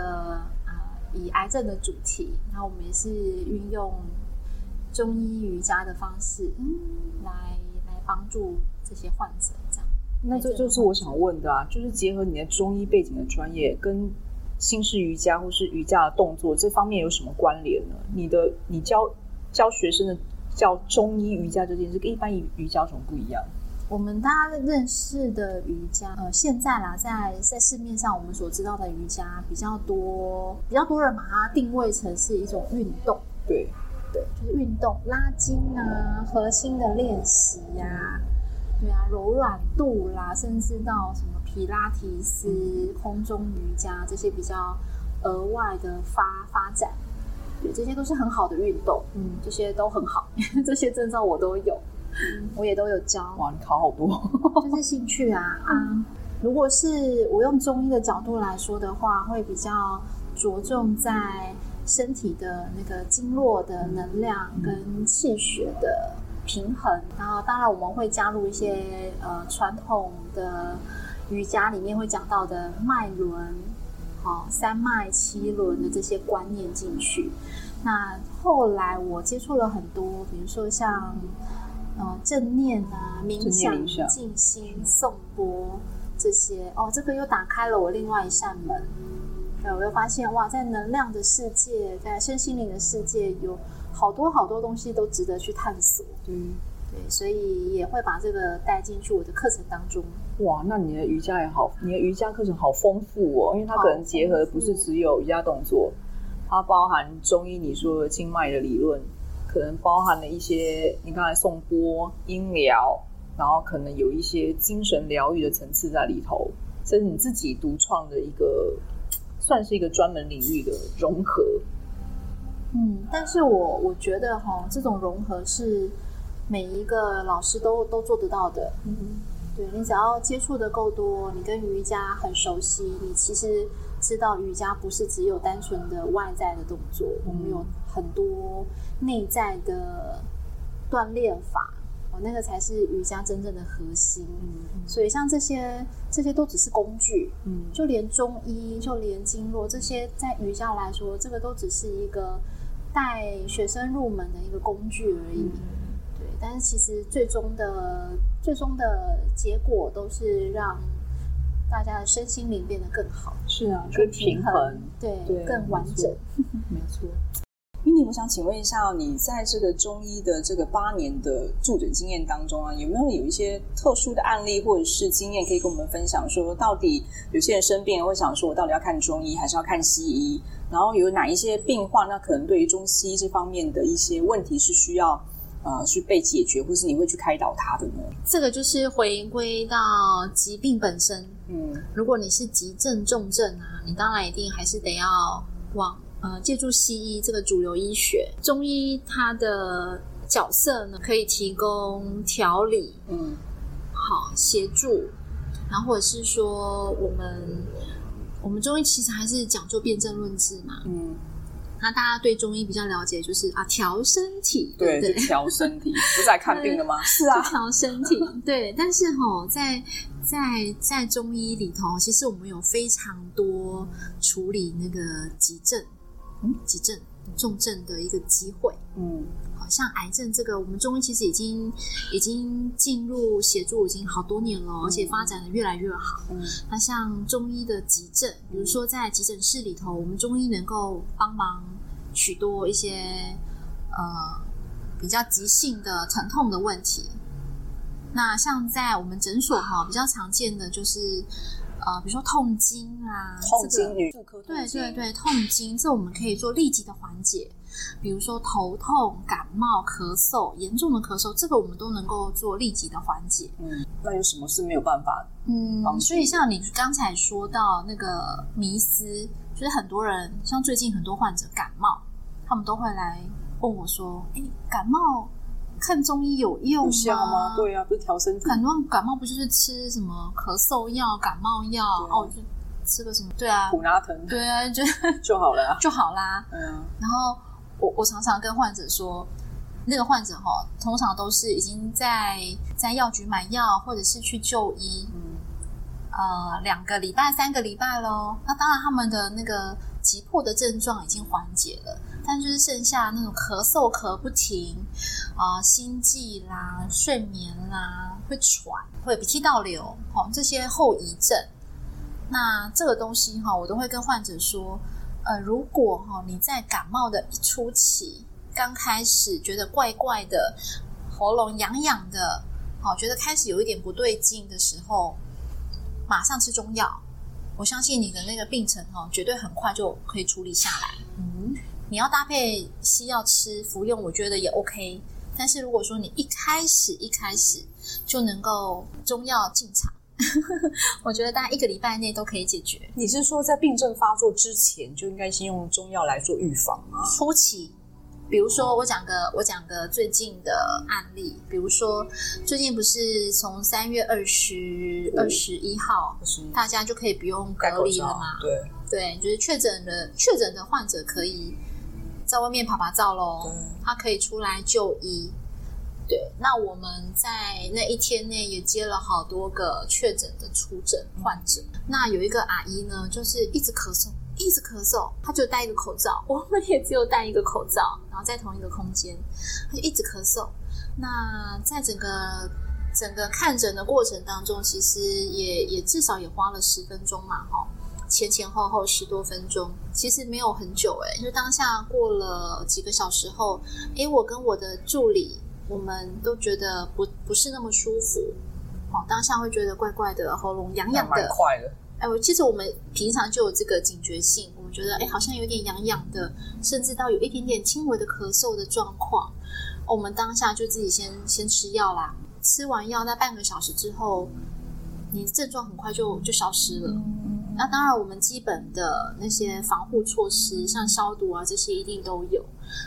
[SPEAKER 2] 啊、呃，以癌症的主题，然后我们也是运用中医瑜伽的方式，嗯，来来帮助这些患者，这样。
[SPEAKER 3] 那这就是我想问的啊，就是结合你的中医背景的专业，跟新式瑜伽或是瑜伽的动作这方面有什么关联呢？你的你教教学生的教中医瑜伽这件事，跟一般瑜伽有什么不一样？
[SPEAKER 2] 我们大家认识的瑜伽，呃，现在啦，在在市面上我们所知道的瑜伽比较多，比较多人把它定位成是一种运动，
[SPEAKER 3] 对，
[SPEAKER 2] 对，就是运动拉筋啊，核心的练习呀，对啊，柔软度啦，甚至到什么皮拉提斯、空中瑜伽这些比较额外的发发展，对，这些都是很好的运动，嗯，这些都很好，这些证照我都有。我也都有教。
[SPEAKER 3] 哇，你考好多，
[SPEAKER 2] 就是兴趣啊啊！如果是我用中医的角度来说的话，会比较着重在身体的那个经络的能量跟气血的平衡。然后，当然我们会加入一些呃传统的瑜伽里面会讲到的脉轮、好三脉七轮的这些观念进去。那后来我接触了很多，比如说像呃正念啊、冥想、静心、颂钵这些哦，这个又打开了我另外一扇门。对，我又发现哇，在能量的世界，在身心灵的世界，有好多好多东西都值得去探索。
[SPEAKER 3] 嗯，
[SPEAKER 2] 对，所以也会把这个带进去我的课程当中。
[SPEAKER 3] 哇，那你的瑜伽也好，你的瑜伽课程好丰富哦，因为它可能结合的不是只有瑜伽动作，它包含中医你说的经脉的理论，可能包含了一些你刚才颂波、音疗，然后可能有一些精神疗愈的层次在里头，这是你自己独创的一个。算是一个专门领域的融合，
[SPEAKER 2] 嗯，但是我我觉得哈，这种融合是每一个老师都都做得到的。嗯，对，你只要接触的够多，你跟瑜伽很熟悉，你其实知道瑜伽不是只有单纯的外在的动作，我们有很多内在的锻炼法。哦那个才是瑜伽真正的核心，嗯嗯、所以像这些这些都只是工具，嗯，就连中医，就连经络这些，在瑜伽来说，这个都只是一个带学生入门的一个工具而已，嗯、对。但是其实最终的最终的结果都是让大家的身心灵变得更好，
[SPEAKER 3] 是啊，更平衡，
[SPEAKER 2] 对，对更完整，
[SPEAKER 3] 没
[SPEAKER 4] 错。我想请问一下，你在这个中医的这个八年的住诊经验当中啊，有没有有一些特殊的案例或者是经验可以跟我们分享？说到底，有些人生病会想说，我到底要看中医还是要看西医？然后有哪一些病患，那可能对于中西医这方面的一些问题是需要呃去被解决，或是你会去开导他的呢？
[SPEAKER 2] 这个就是回归到疾病本身。嗯，如果你是急症重症啊，你当然一定还是得要往。呃，借助西医这个主流医学，中医它的角色呢，可以提供调理，嗯，好协助，然后或者是说，我们我们中医其实还是讲究辨证论治嘛，嗯，那大家对中医比较了解，就是啊，调身体，
[SPEAKER 3] 对，对，调身体，不是在看病的吗？是啊，
[SPEAKER 2] 调身体，对。但是哈，在在在中医里头，其实我们有非常多处理那个急症。嗯，急症、重症的一个机会，嗯，好像癌症这个，我们中医其实已经已经进入协助已经好多年了，而且发展的越来越好。嗯，那像中医的急症，比如说在急诊室里头，我们中医能够帮忙许多一些呃比较急性的疼痛的问题。那像在我们诊所哈，比较常见的就是。呃，比如说痛经啊，
[SPEAKER 4] 痛经女妇科，
[SPEAKER 2] 对对对，痛经，这我们可以做立即的缓解。比如说头痛、感冒、咳嗽，严重的咳嗽，这个我们都能够做立即的缓解。
[SPEAKER 4] 嗯，那有什么是没有办法？
[SPEAKER 2] 嗯，所以像你刚才说到那个迷思，就是很多人，像最近很多患者感冒，他们都会来问我说：“哎，感冒。”看中医有用吗？
[SPEAKER 4] 吗？对呀、啊，不是调身体。
[SPEAKER 2] 很多感冒不就是吃什么咳嗽药、感冒药？啊、哦，就吃个什么？对啊，
[SPEAKER 4] 普拿疼。
[SPEAKER 2] 对啊，就
[SPEAKER 4] 就好了、啊，
[SPEAKER 2] 就好啦。嗯。然后我我常常跟患者说，那个患者哈，通常都是已经在在药局买药，或者是去就医。嗯。呃，两个礼拜、三个礼拜喽。那当然，他们的那个急迫的症状已经缓解了。但就是剩下那种咳嗽咳不停啊、心悸啦、睡眠啦、会喘、会鼻涕倒流，哦，这些后遗症。那这个东西哈，我都会跟患者说，呃，如果哈你在感冒的一初期，刚开始觉得怪怪的，喉咙痒痒的，好，觉得开始有一点不对劲的时候，马上吃中药。我相信你的那个病程哈，绝对很快就可以处理下来。嗯。你要搭配西药吃服用，我觉得也 OK。但是如果说你一开始一开始就能够中药进场，我觉得大概一个礼拜内都可以解决。
[SPEAKER 4] 你是说在病症发作之前就应该先用中药来做预防吗？
[SPEAKER 2] 初期，比如说我讲个我讲个最近的案例，比如说最近不是从三月二十二十一号，大家就可以不用隔离了吗？
[SPEAKER 4] 对
[SPEAKER 2] 对，就是确诊的确诊的患者可以。在外面趴趴照喽，他可以出来就医。对，那我们在那一天内也接了好多个确诊的出诊患者。那有一个阿姨呢，就是一直咳嗽，一直咳嗽，她就戴一个口罩，我们也只有戴一个口罩，然后在同一个空间，她就一直咳嗽。那在整个整个看诊的过程当中，其实也也至少也花了十分钟嘛，哈。前前后后十多分钟，其实没有很久诶，就当下过了几个小时后，诶，我跟我的助理，我们都觉得不不是那么舒服，哦，当下会觉得怪怪的，喉咙痒痒的，
[SPEAKER 3] 快的。
[SPEAKER 2] 哎，我其实我们平常就有这个警觉性，我们觉得哎，好像有点痒痒的，甚至到有一点点轻微的咳嗽的状况，我们当下就自己先先吃药啦，吃完药那半个小时之后，你症状很快就就消失了。嗯那当然，我们基本的那些防护措施，像消毒啊这些一定都有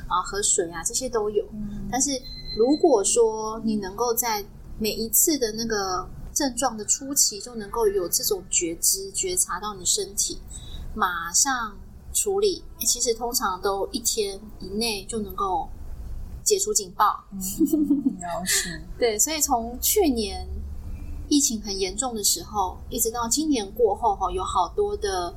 [SPEAKER 2] 啊，喝水啊这些都有。但是如果说你能够在每一次的那个症状的初期就能够有这种觉知、觉察到你身体，马上处理，其实通常都一天以内就能够解除警
[SPEAKER 3] 报。
[SPEAKER 2] 对，所以从去年。疫情很严重的时候，一直到今年过后，哈，有好多的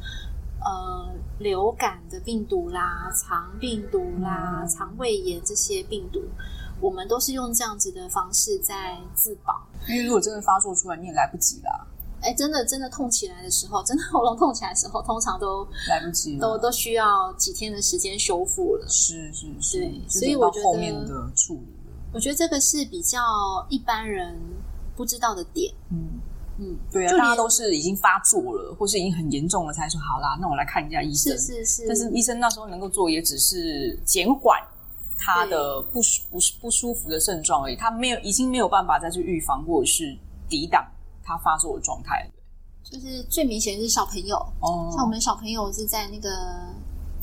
[SPEAKER 2] 呃流感的病毒啦、肠病毒啦、肠胃炎这些病毒，我们都是用这样子的方式在自保。
[SPEAKER 3] 因为如果真的发作出来，你也来不及啦。
[SPEAKER 2] 哎，真的真的痛起来的时候，真的喉咙痛起来的时候，通常都
[SPEAKER 3] 来不及，
[SPEAKER 2] 都都需要几天的时间修复了。
[SPEAKER 3] 是是是，
[SPEAKER 2] 对，所以我觉得
[SPEAKER 3] 后面的处理，
[SPEAKER 2] 我觉得这个是比较一般人。不知道的点，嗯
[SPEAKER 3] 嗯，对啊，大家都是已经发作了，或是已经很严重了，才说好啦，那我来看一下医生。
[SPEAKER 2] 是是是，
[SPEAKER 3] 但是医生那时候能够做，也只是减缓他的不舒不不舒服的症状而已，他没有已经没有办法再去预防或者是抵挡他发作的状态了。
[SPEAKER 2] 就是最明显是小朋友，哦，像我们小朋友是在那个。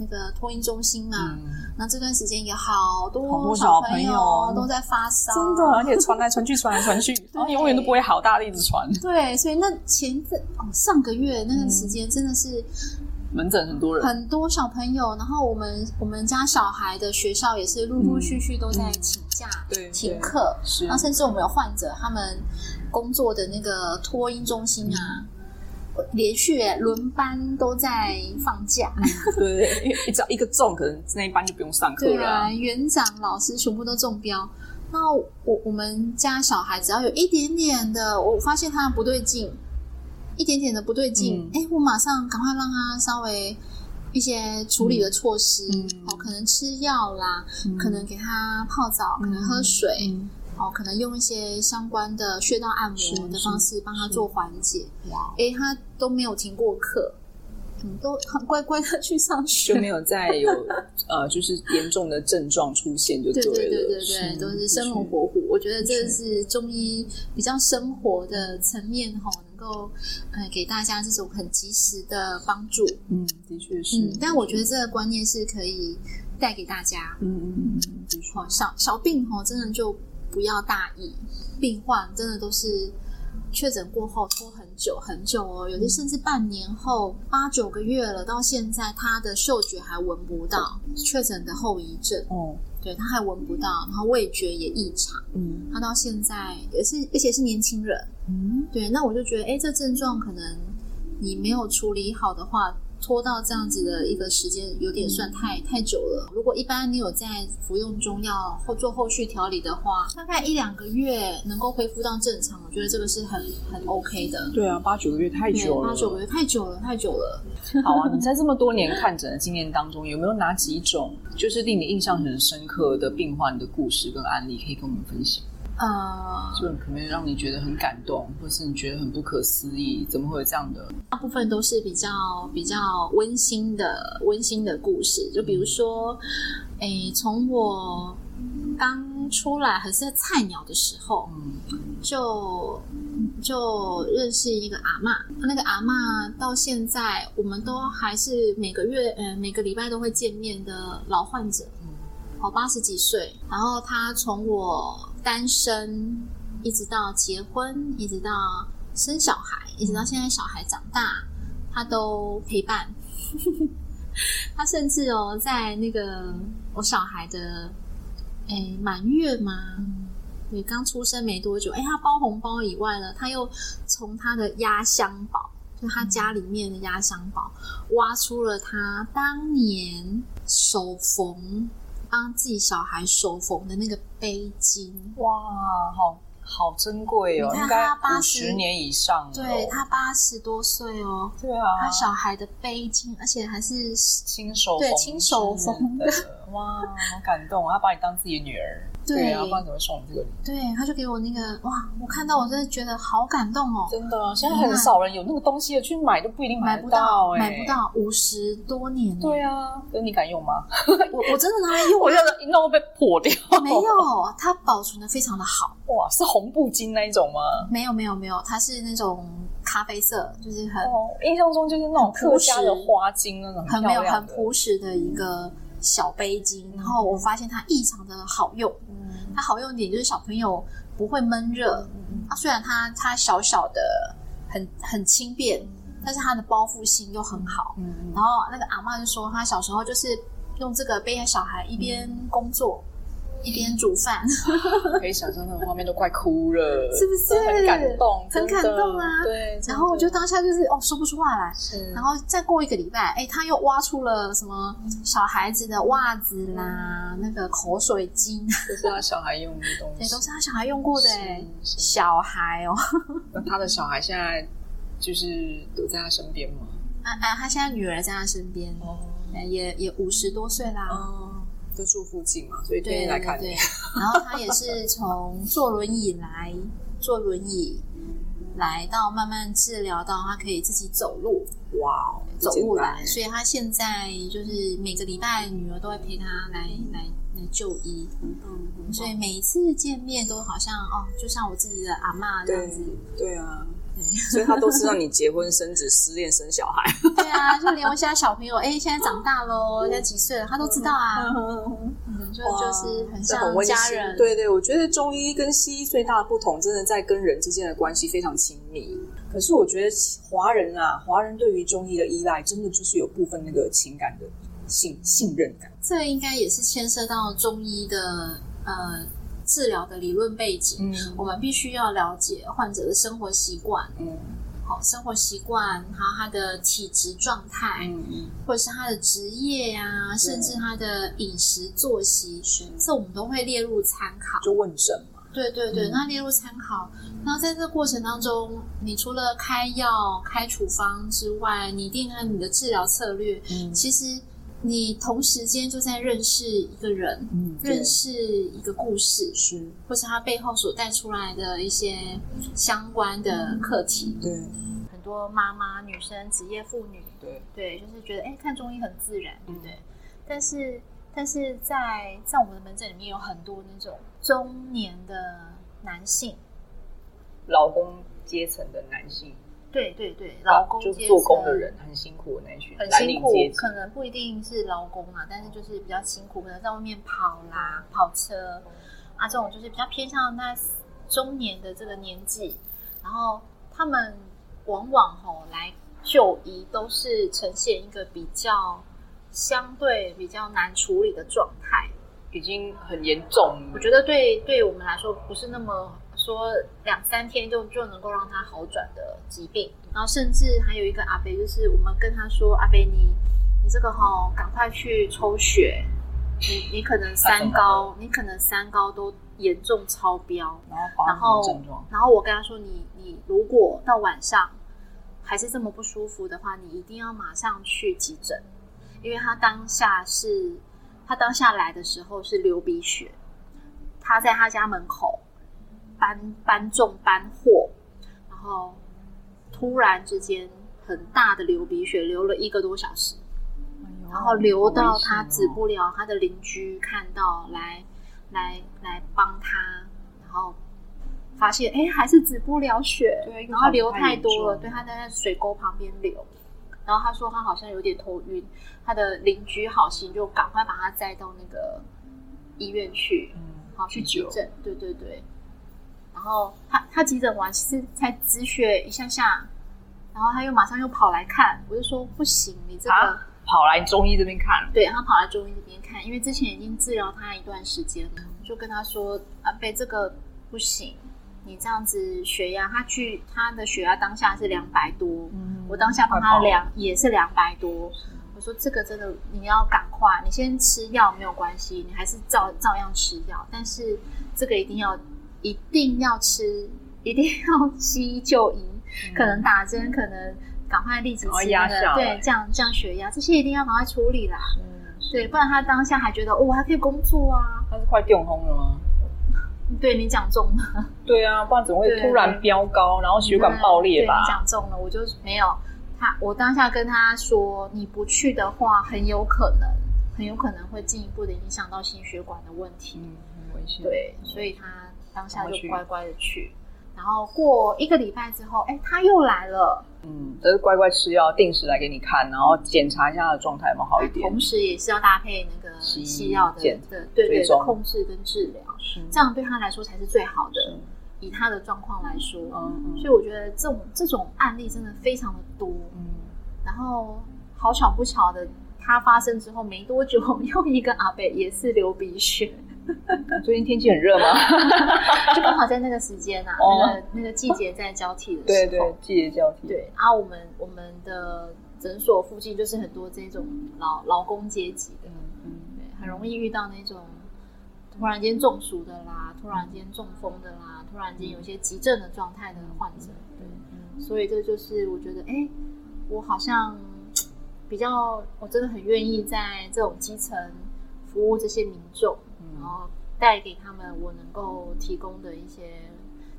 [SPEAKER 2] 那个托婴中心嘛，那、嗯、这段时间也好多小朋友都在发烧，
[SPEAKER 3] 真的，而且传来传去，传来传去，然后永远都不会好，大力一直传。
[SPEAKER 2] 对，所以那前阵哦，上个月那段时间真的是、
[SPEAKER 3] 嗯、门诊很多人，
[SPEAKER 2] 很多小朋友，然后我们我们家小孩的学校也是陆陆续续都在请假、
[SPEAKER 3] 对
[SPEAKER 2] 停课，是，然后甚至我们有患者，他们工作的那个托婴中心啊。嗯连续轮班都在放假，
[SPEAKER 3] 嗯、对，因为只要一个中，可能那一班就不用上课了。
[SPEAKER 2] 对啊，园长、老师全部都中标。那我我们家小孩只要有一点点的，我发现他不对劲，一点点的不对劲，哎、嗯，我马上赶快让他稍微一些处理的措施，嗯、哦，可能吃药啦，嗯、可能给他泡澡，可能喝水。嗯哦，可能用一些相关的穴道按摩的方式帮他做缓解。哇，哎，他都没有停过课，嗯，都很乖乖的去上学，
[SPEAKER 3] 就没有再有呃，就是严重的症状出现，就对了。
[SPEAKER 2] 对对对对对，都是生龙活虎。我觉得这是中医比较生活的层面哈，能够呃给大家这种很及时的帮助。
[SPEAKER 3] 嗯，的确是。
[SPEAKER 2] 嗯，但我觉得这个观念是可以带给大家。嗯嗯嗯，的确，小小病哦，真的就。不要大意，病患真的都是确诊过后拖很久很久哦，有些甚至半年后八九个月了，到现在他的嗅觉还闻不到确诊的后遗症。哦，对，他还闻不到，然后味觉也异常，嗯，他到现在也是，而且是年轻人，嗯，对，那我就觉得，哎，这症状可能你没有处理好的话。拖到这样子的一个时间，有点算太太久了。如果一般你有在服用中药或做后续调理的话，大概一两个月能够恢复到正常，我觉得这个是很很 OK 的。
[SPEAKER 3] 对啊，八九个月太久了，
[SPEAKER 2] 八九个月太久了，太久了。
[SPEAKER 3] 好啊，你在这么多年看诊的经验当中，有没有哪几种就是令你印象很深刻的病患的故事跟案例可以跟我们分享？呃，就可能让你觉得很感动，或是你觉得很不可思议，怎么会有这样的？
[SPEAKER 2] 大部分都是比较比较温馨的温馨的故事，就比如说，诶，从我刚出来还是在菜鸟的时候，嗯，就就认识一个阿嬷，那个阿嬷到现在我们都还是每个月，呃，每个礼拜都会见面的老患者，嗯，好，八十几岁，然后他从我。单身，一直到结婚，一直到生小孩，一直到现在小孩长大，他都陪伴。他甚至哦，在那个我小孩的诶满月嘛，也刚出生没多久，哎，他包红包以外呢，他又从他的压箱宝，就他家里面的压箱宝，挖出了他当年手缝帮自己小孩手缝的那个背巾。
[SPEAKER 3] 哇，好好珍贵哦！
[SPEAKER 2] 你看他八
[SPEAKER 3] 十年以上，
[SPEAKER 2] 对他八十多岁哦。
[SPEAKER 3] 对啊，
[SPEAKER 2] 他小孩的背巾，而且还是
[SPEAKER 3] 亲手
[SPEAKER 2] 对亲手缝的。
[SPEAKER 3] 哇，好感动！他把你当自己的女儿。对啊，不然怎么送你这个礼？
[SPEAKER 2] 对，他就给我那个哇，我看到我真的觉得好感动哦。
[SPEAKER 3] 真的，现在很少人有那个东西的，去买都不一定买
[SPEAKER 2] 不到，买不到五十多年。
[SPEAKER 3] 对啊，那你敢用吗？
[SPEAKER 2] 我我真的拿来 用，
[SPEAKER 3] 我现在一弄会被破掉。
[SPEAKER 2] 没有，它保存的非常的好。
[SPEAKER 3] 哇，是红布巾那一种吗？
[SPEAKER 2] 没有没有没有，它是那种咖啡色，就是很
[SPEAKER 3] 印象中就是那种客家的花巾那种，
[SPEAKER 2] 很没有很朴实的一个小杯巾。然后我发现它异常的好用。它好用点就是小朋友不会闷热，嗯、啊，虽然它它小小的很很轻便，但是它的包覆性又很好。嗯，然后那个阿嬷就说，她小时候就是用这个背着小孩一边工作。嗯一边煮饭，
[SPEAKER 3] 可以想象那个画面都快哭了，
[SPEAKER 2] 是不是？
[SPEAKER 3] 很感动，
[SPEAKER 2] 很感动啊！对。然后我就当下就是哦，说不出话来。是。然后再过一个礼拜，哎，他又挖出了什么小孩子的袜子啦，那个口水巾，
[SPEAKER 3] 都是他小孩用的东西。
[SPEAKER 2] 对，都是他小孩用过的。哎，小孩哦。
[SPEAKER 3] 那他的小孩现在就是都在他身边吗？
[SPEAKER 2] 啊啊，他现在女儿在他身边，哦，也也五十多岁啦。哦。
[SPEAKER 3] 就住附近嘛，所以天天来看你。
[SPEAKER 2] 对对对，然后他也是从坐轮椅来，坐轮椅来到慢慢治疗到他可以自己走路。哇，走路来，所以他现在就是每个礼拜女儿都会陪他来来来就医。嗯嗯，所以每一次见面都好像哦，就像我自己的阿妈这样子。
[SPEAKER 3] 对，对啊。所以他都是让你结婚生子、失恋生小孩。
[SPEAKER 2] 对啊，就连我现在小朋友，哎，现在长大喽，现在几岁了，他都知道啊。嗯，就就是很像家人。
[SPEAKER 3] 对对，我觉得中医跟西医最大的不同，真的在跟人之间的关系非常亲密。可是我觉得华人啊，华人对于中医的依赖，真的就是有部分那个情感的信信任感。
[SPEAKER 2] 这应该也是牵涉到中医的呃。治疗的理论背景，嗯，我们必须要了解患者的生活习惯，嗯，好，生活习惯，还有他的体质状态，嗯，或者是他的职业呀，甚至他的饮食作息，是，这我们都会列入参考。
[SPEAKER 3] 就问诊嘛？
[SPEAKER 2] 对对对，那列入参考。那在这个过程当中，你除了开药、开处方之外，拟定了你的治疗策略，嗯，其实。你同时间就在认识一个人，嗯，认识一个故事，是，或是他背后所带出来的一些相关的课题。对，很多妈妈、女生、职业妇女，对。对，就是觉得哎，看中医很自然，对不对？但是，但是在在我们的门诊里面有很多那种中年的男性，
[SPEAKER 3] 劳工阶层的男性。
[SPEAKER 2] 对对对，劳工
[SPEAKER 3] 就做工的人很辛苦的那群，
[SPEAKER 2] 很辛苦，可能不一定是劳工啊，但是就是比较辛苦，可能在外面跑啦、跑车啊，这种就是比较偏向那中年的这个年纪，然后他们往往吼来就医都是呈现一个比较相对比较难处理的状态，
[SPEAKER 3] 已经很严重。
[SPEAKER 2] 我觉得对对我们来说不是那么。说两三天就就能够让他好转的疾病，然后甚至还有一个阿伯，就是我们跟他说：“阿伯，你你这个哈，赶快去抽血，你你可能三高，你可能三高都严重超标。”然后然后我跟他说：“你你如果到晚上还是这么不舒服的话，你一定要马上去急诊，因为他当下是他当下来的时候是流鼻血，他在他家门口。”搬搬重搬货，然后突然之间很大的流鼻血，流了一个多小时，哎、然后流到他止不了，哦、他的邻居看到来来来帮他，然后发现哎还是止不了血，对，然后流太多了，对，他在那水沟旁边流，然后他说他好像有点头晕，他的邻居好心就赶快把他载到那个医院去，嗯，好去急诊，对对对。然后他他急诊完，其实才止血一下下，然后他又马上又跑来看，我就说不行，你这个
[SPEAKER 3] 跑来中医这边看，
[SPEAKER 2] 对，他跑来中医这边看，因为之前已经治疗他一段时间了，我就跟他说，阿贝，这个不行，你这样子血压，他去他的血压当下是两百多，嗯，我当下帮他量也是两百多。我说这个真的你要赶快，你先吃药没有关系，你还是照照样吃药，但是这个一定要一定要吃，一定要西医就医，嗯、可能打针，可能赶快立即吃那个，对，降降血压，这些一定要赶快处理啦。对，不然他当下还觉得哦，我还可以工作啊。
[SPEAKER 3] 他是快中风了吗？
[SPEAKER 2] 对，你讲中了。
[SPEAKER 3] 对啊，不然怎么会突然飙高，然后血管爆裂吧？
[SPEAKER 2] 对，你讲中了，我就没有。他，我当下跟他说，你不去的话，很有可能，很有可能会进一步的影响到心血管的问题，嗯，很危险。对，所以他当下就乖乖的去，然后过一个礼拜之后，哎，他又来了，
[SPEAKER 3] 嗯，都是乖乖吃药，定时来给你看，然后检查一下他的状态有没有好一点，
[SPEAKER 2] 同时也是要搭配那个西药的，的，对对，控制跟治疗，这样对他来说才是最好的。以他的状况来说，嗯嗯、所以我觉得这种这种案例真的非常的多。嗯，然后好巧不巧的，它发生之后没多久，又一个阿伯也是流鼻血。
[SPEAKER 3] 最近天气很热吗？
[SPEAKER 2] 就刚好在那个时间啊，哦、那个那个季节在交替的时候，对对，
[SPEAKER 3] 季节交替。
[SPEAKER 2] 对，啊，我们我们的诊所附近就是很多这种劳劳工阶级的，嗯，对，很容易遇到那种。突然间中暑的啦，突然间中风的啦，突然间有些急症的状态的患者，对，所以这就是我觉得，哎，我好像比较，我真的很愿意在这种基层服务这些民众，然后带给他们我能够提供的一些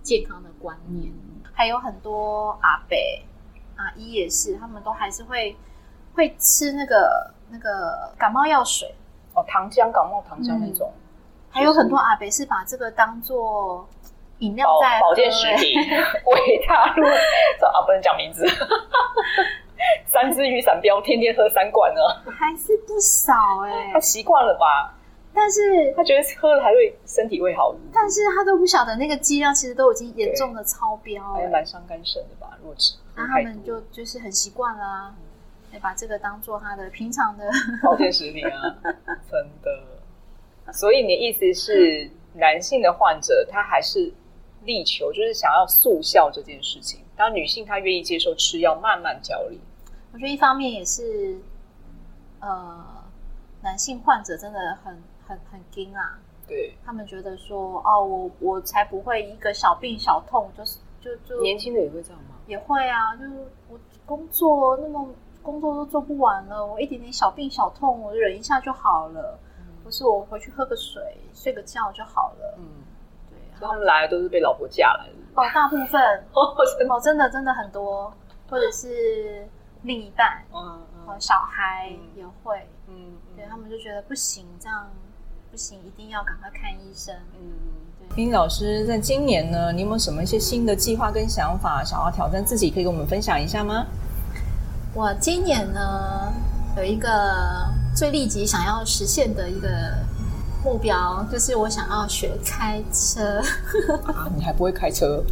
[SPEAKER 2] 健康的观念。还有很多阿伯、阿姨也是，他们都还是会会吃那个那个感冒药水。
[SPEAKER 3] 哦，糖浆感冒糖浆那种。嗯。
[SPEAKER 2] 还有很多阿伯是把这个当做饮料在
[SPEAKER 3] 保健食品，维他露，啊，不能讲名字，三只雨伞标，天天喝三罐呢，
[SPEAKER 2] 还是不少哎、欸，
[SPEAKER 3] 他习惯了吧？
[SPEAKER 2] 但是
[SPEAKER 3] 他觉得喝了还会身体会好，
[SPEAKER 2] 但是他都不晓得那个剂量其实都已经严重的超标、欸，
[SPEAKER 3] 还蛮伤肝肾的吧？如果吃，
[SPEAKER 2] 那他们就就是很习惯了、啊，嗯、把这个当做他的平常的
[SPEAKER 3] 保健食品啊，真的。所以你的意思是，男性的患者他还是力求，就是想要速效这件事情。当女性她愿意接受吃药，慢慢调理。
[SPEAKER 2] 我觉得一方面也是，呃，男性患者真的很很很惊啊。
[SPEAKER 3] 对，
[SPEAKER 2] 他们觉得说，哦，我我才不会一个小病小痛，就是就就
[SPEAKER 3] 年轻的也会这样吗？
[SPEAKER 2] 也会啊，就是我工作那么工作都做不完了，我一点点小病小痛，我忍一下就好了。不是我回去喝个水、睡个觉就好了。嗯，对，
[SPEAKER 3] 所以他们来都是被老婆嫁来 的。
[SPEAKER 2] 哦，大部分哦，真的真的很多，或者是另一半，嗯嗯，小孩也会，嗯，对他们就觉得不行，这样不行，一定要赶快看医生。嗯，
[SPEAKER 3] 对。Mindy 老师，在今年呢，你有没有什么一些新的计划跟想法，想要挑战自己，可以跟我们分享一下吗？
[SPEAKER 2] 我今年呢，有一个。最立即想要实现的一个目标，就是我想要学开车。
[SPEAKER 3] 啊，你还不会开车？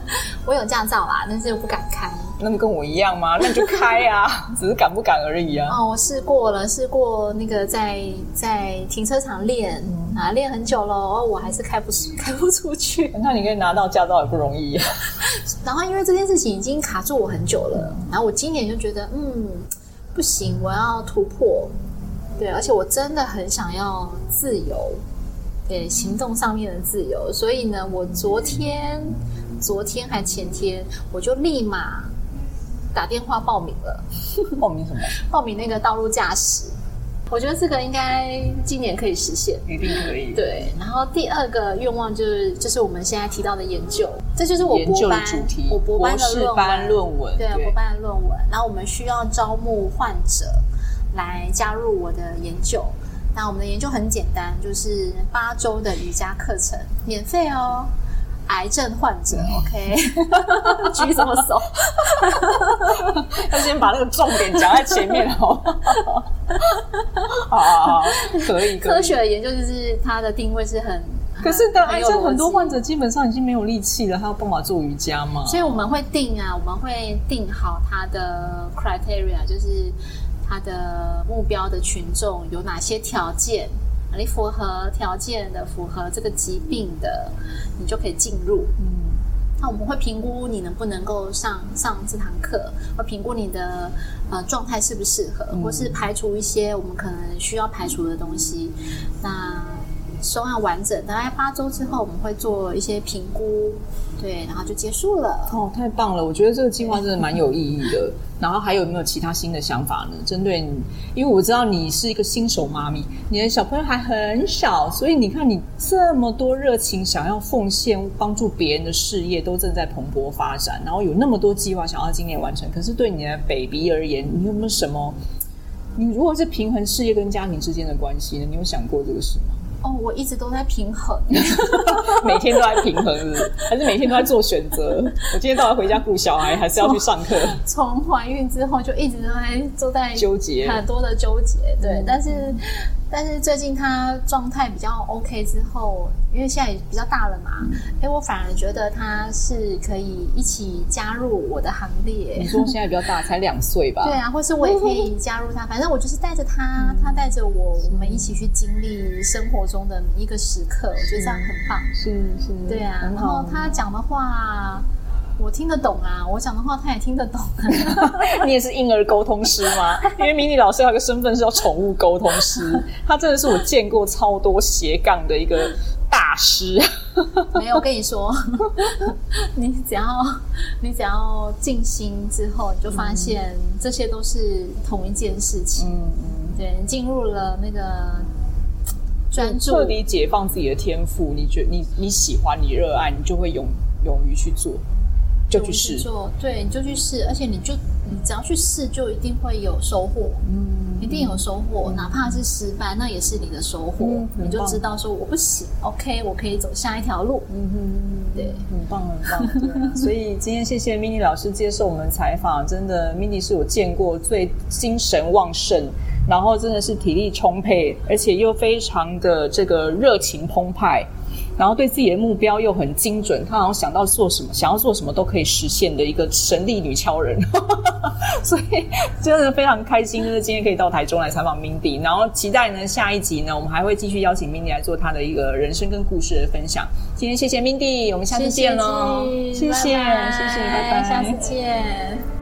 [SPEAKER 2] 我有驾照啦，但是又不敢开。
[SPEAKER 3] 那你跟我一样吗？那你就开啊，只是敢不敢而已啊。
[SPEAKER 2] 哦，我试过了，试过那个在在停车场练、嗯、啊，练很久了，哦，我还是开不开不出去。
[SPEAKER 3] 那你可以拿到驾照也不容易。
[SPEAKER 2] 然后因为这件事情已经卡住我很久了，然后我今年就觉得，嗯。不行，我要突破。对，而且我真的很想要自由，对，行动上面的自由。所以呢，我昨天、昨天还前天，我就立马打电话报名了。
[SPEAKER 3] 报名什么？
[SPEAKER 2] 报名那个道路驾驶。我觉得这个应该今年可以实现，
[SPEAKER 3] 一定可以。
[SPEAKER 2] 对，然后第二个愿望就是，就是我们现在提到的研究，这就是我博班
[SPEAKER 3] 主题，
[SPEAKER 2] 我博班的论文。对，博班的论文。然后我们需要招募患者来加入我的研究。那我们的研究很简单，就是八周的瑜伽课程，免费哦。癌症患者，OK，举什么手？
[SPEAKER 3] 要先把那个重点讲在前面哦。好，好，好，可以。
[SPEAKER 2] 科学的研究就是它的定位是很，
[SPEAKER 3] 可是的癌症很多患者基本上已经没有力气了，他有办法做瑜伽吗？
[SPEAKER 2] 所以我们会定啊，我们会定好他的 criteria，就是他的目标的群众有哪些条件。你符合条件的，符合这个疾病的，你就可以进入。嗯。那我们会评估你能不能够上上这堂课，会评估你的呃状态适不适合，或是排除一些我们可能需要排除的东西。那收案完整，大概八周之后，我们会做一些评估，对，然后就结束了。
[SPEAKER 3] 哦，太棒了！我觉得这个计划真的蛮有意义的。然后还有没有其他新的想法呢？针对你，因为我知道你是一个新手妈咪，你的小朋友还很小，所以你看你这么多热情想要奉献、帮助别人的事业都正在蓬勃发展，然后有那么多计划想要今年完成。可是对你的 baby 而言，你有没有什么？你如果是平衡事业跟家庭之间的关系呢？你有想过这个事吗？
[SPEAKER 2] 哦，我一直都在平衡，
[SPEAKER 3] 每天都在平衡是是？还是每天都在做选择？我今天到底回家顾小孩，还是要去上课？
[SPEAKER 2] 从怀孕之后就一直都在都在
[SPEAKER 3] 纠结，
[SPEAKER 2] 很多的纠结。对，嗯、但是。但是最近他状态比较 OK 之后，因为现在也比较大了嘛，哎、嗯，我反而觉得他是可以一起加入我的行列。
[SPEAKER 3] 你说现在比较大，才两岁吧？
[SPEAKER 2] 对啊，或是我也可以加入他，反正我就是带着他，他带着我，我们一起去经历生活中的每一个时刻，我觉得这样很棒。
[SPEAKER 3] 是是，
[SPEAKER 2] 对啊。然后他讲的话。我听得懂啊，我讲的话他也听得懂啊。
[SPEAKER 3] 你也是婴儿沟通师吗？因为 Mindy 老师有一个身份是叫宠物沟通师，他真的是我见过超多斜杠的一个大师。
[SPEAKER 2] 没有，我跟你说，你只要你只要静心之后，你就发现这些都是同一件事情。嗯嗯，对，你进入了那个专注，
[SPEAKER 3] 彻底解放自己的天赋。你觉你你喜欢，你热爱，你就会勇勇于去做。就去试做，
[SPEAKER 2] 对，你就去试，而且你就你只要去试，就一定会有收获，嗯，一定有收获，嗯、哪怕是失败，那也是你的收获，嗯、你就知道说我不行，OK，我可以走下一条路，嗯哼，对，
[SPEAKER 3] 很棒，很棒，对、啊。所以今天谢谢 Mindy 老师接受我们采访，真的，Mindy 是我见过最精神旺盛，然后真的是体力充沛，而且又非常的这个热情澎湃。然后对自己的目标又很精准，他好像想到做什么，想要做什么都可以实现的一个神力女超人，所以真的非常开心，就是今天可以到台中来采访 Mindy，然后期待呢下一集呢，我们还会继续邀请 Mindy 来做她的一个人生跟故事的分享。今天谢谢 Mindy，我们下次见喽，谢谢谢谢，拜拜，
[SPEAKER 2] 下次见。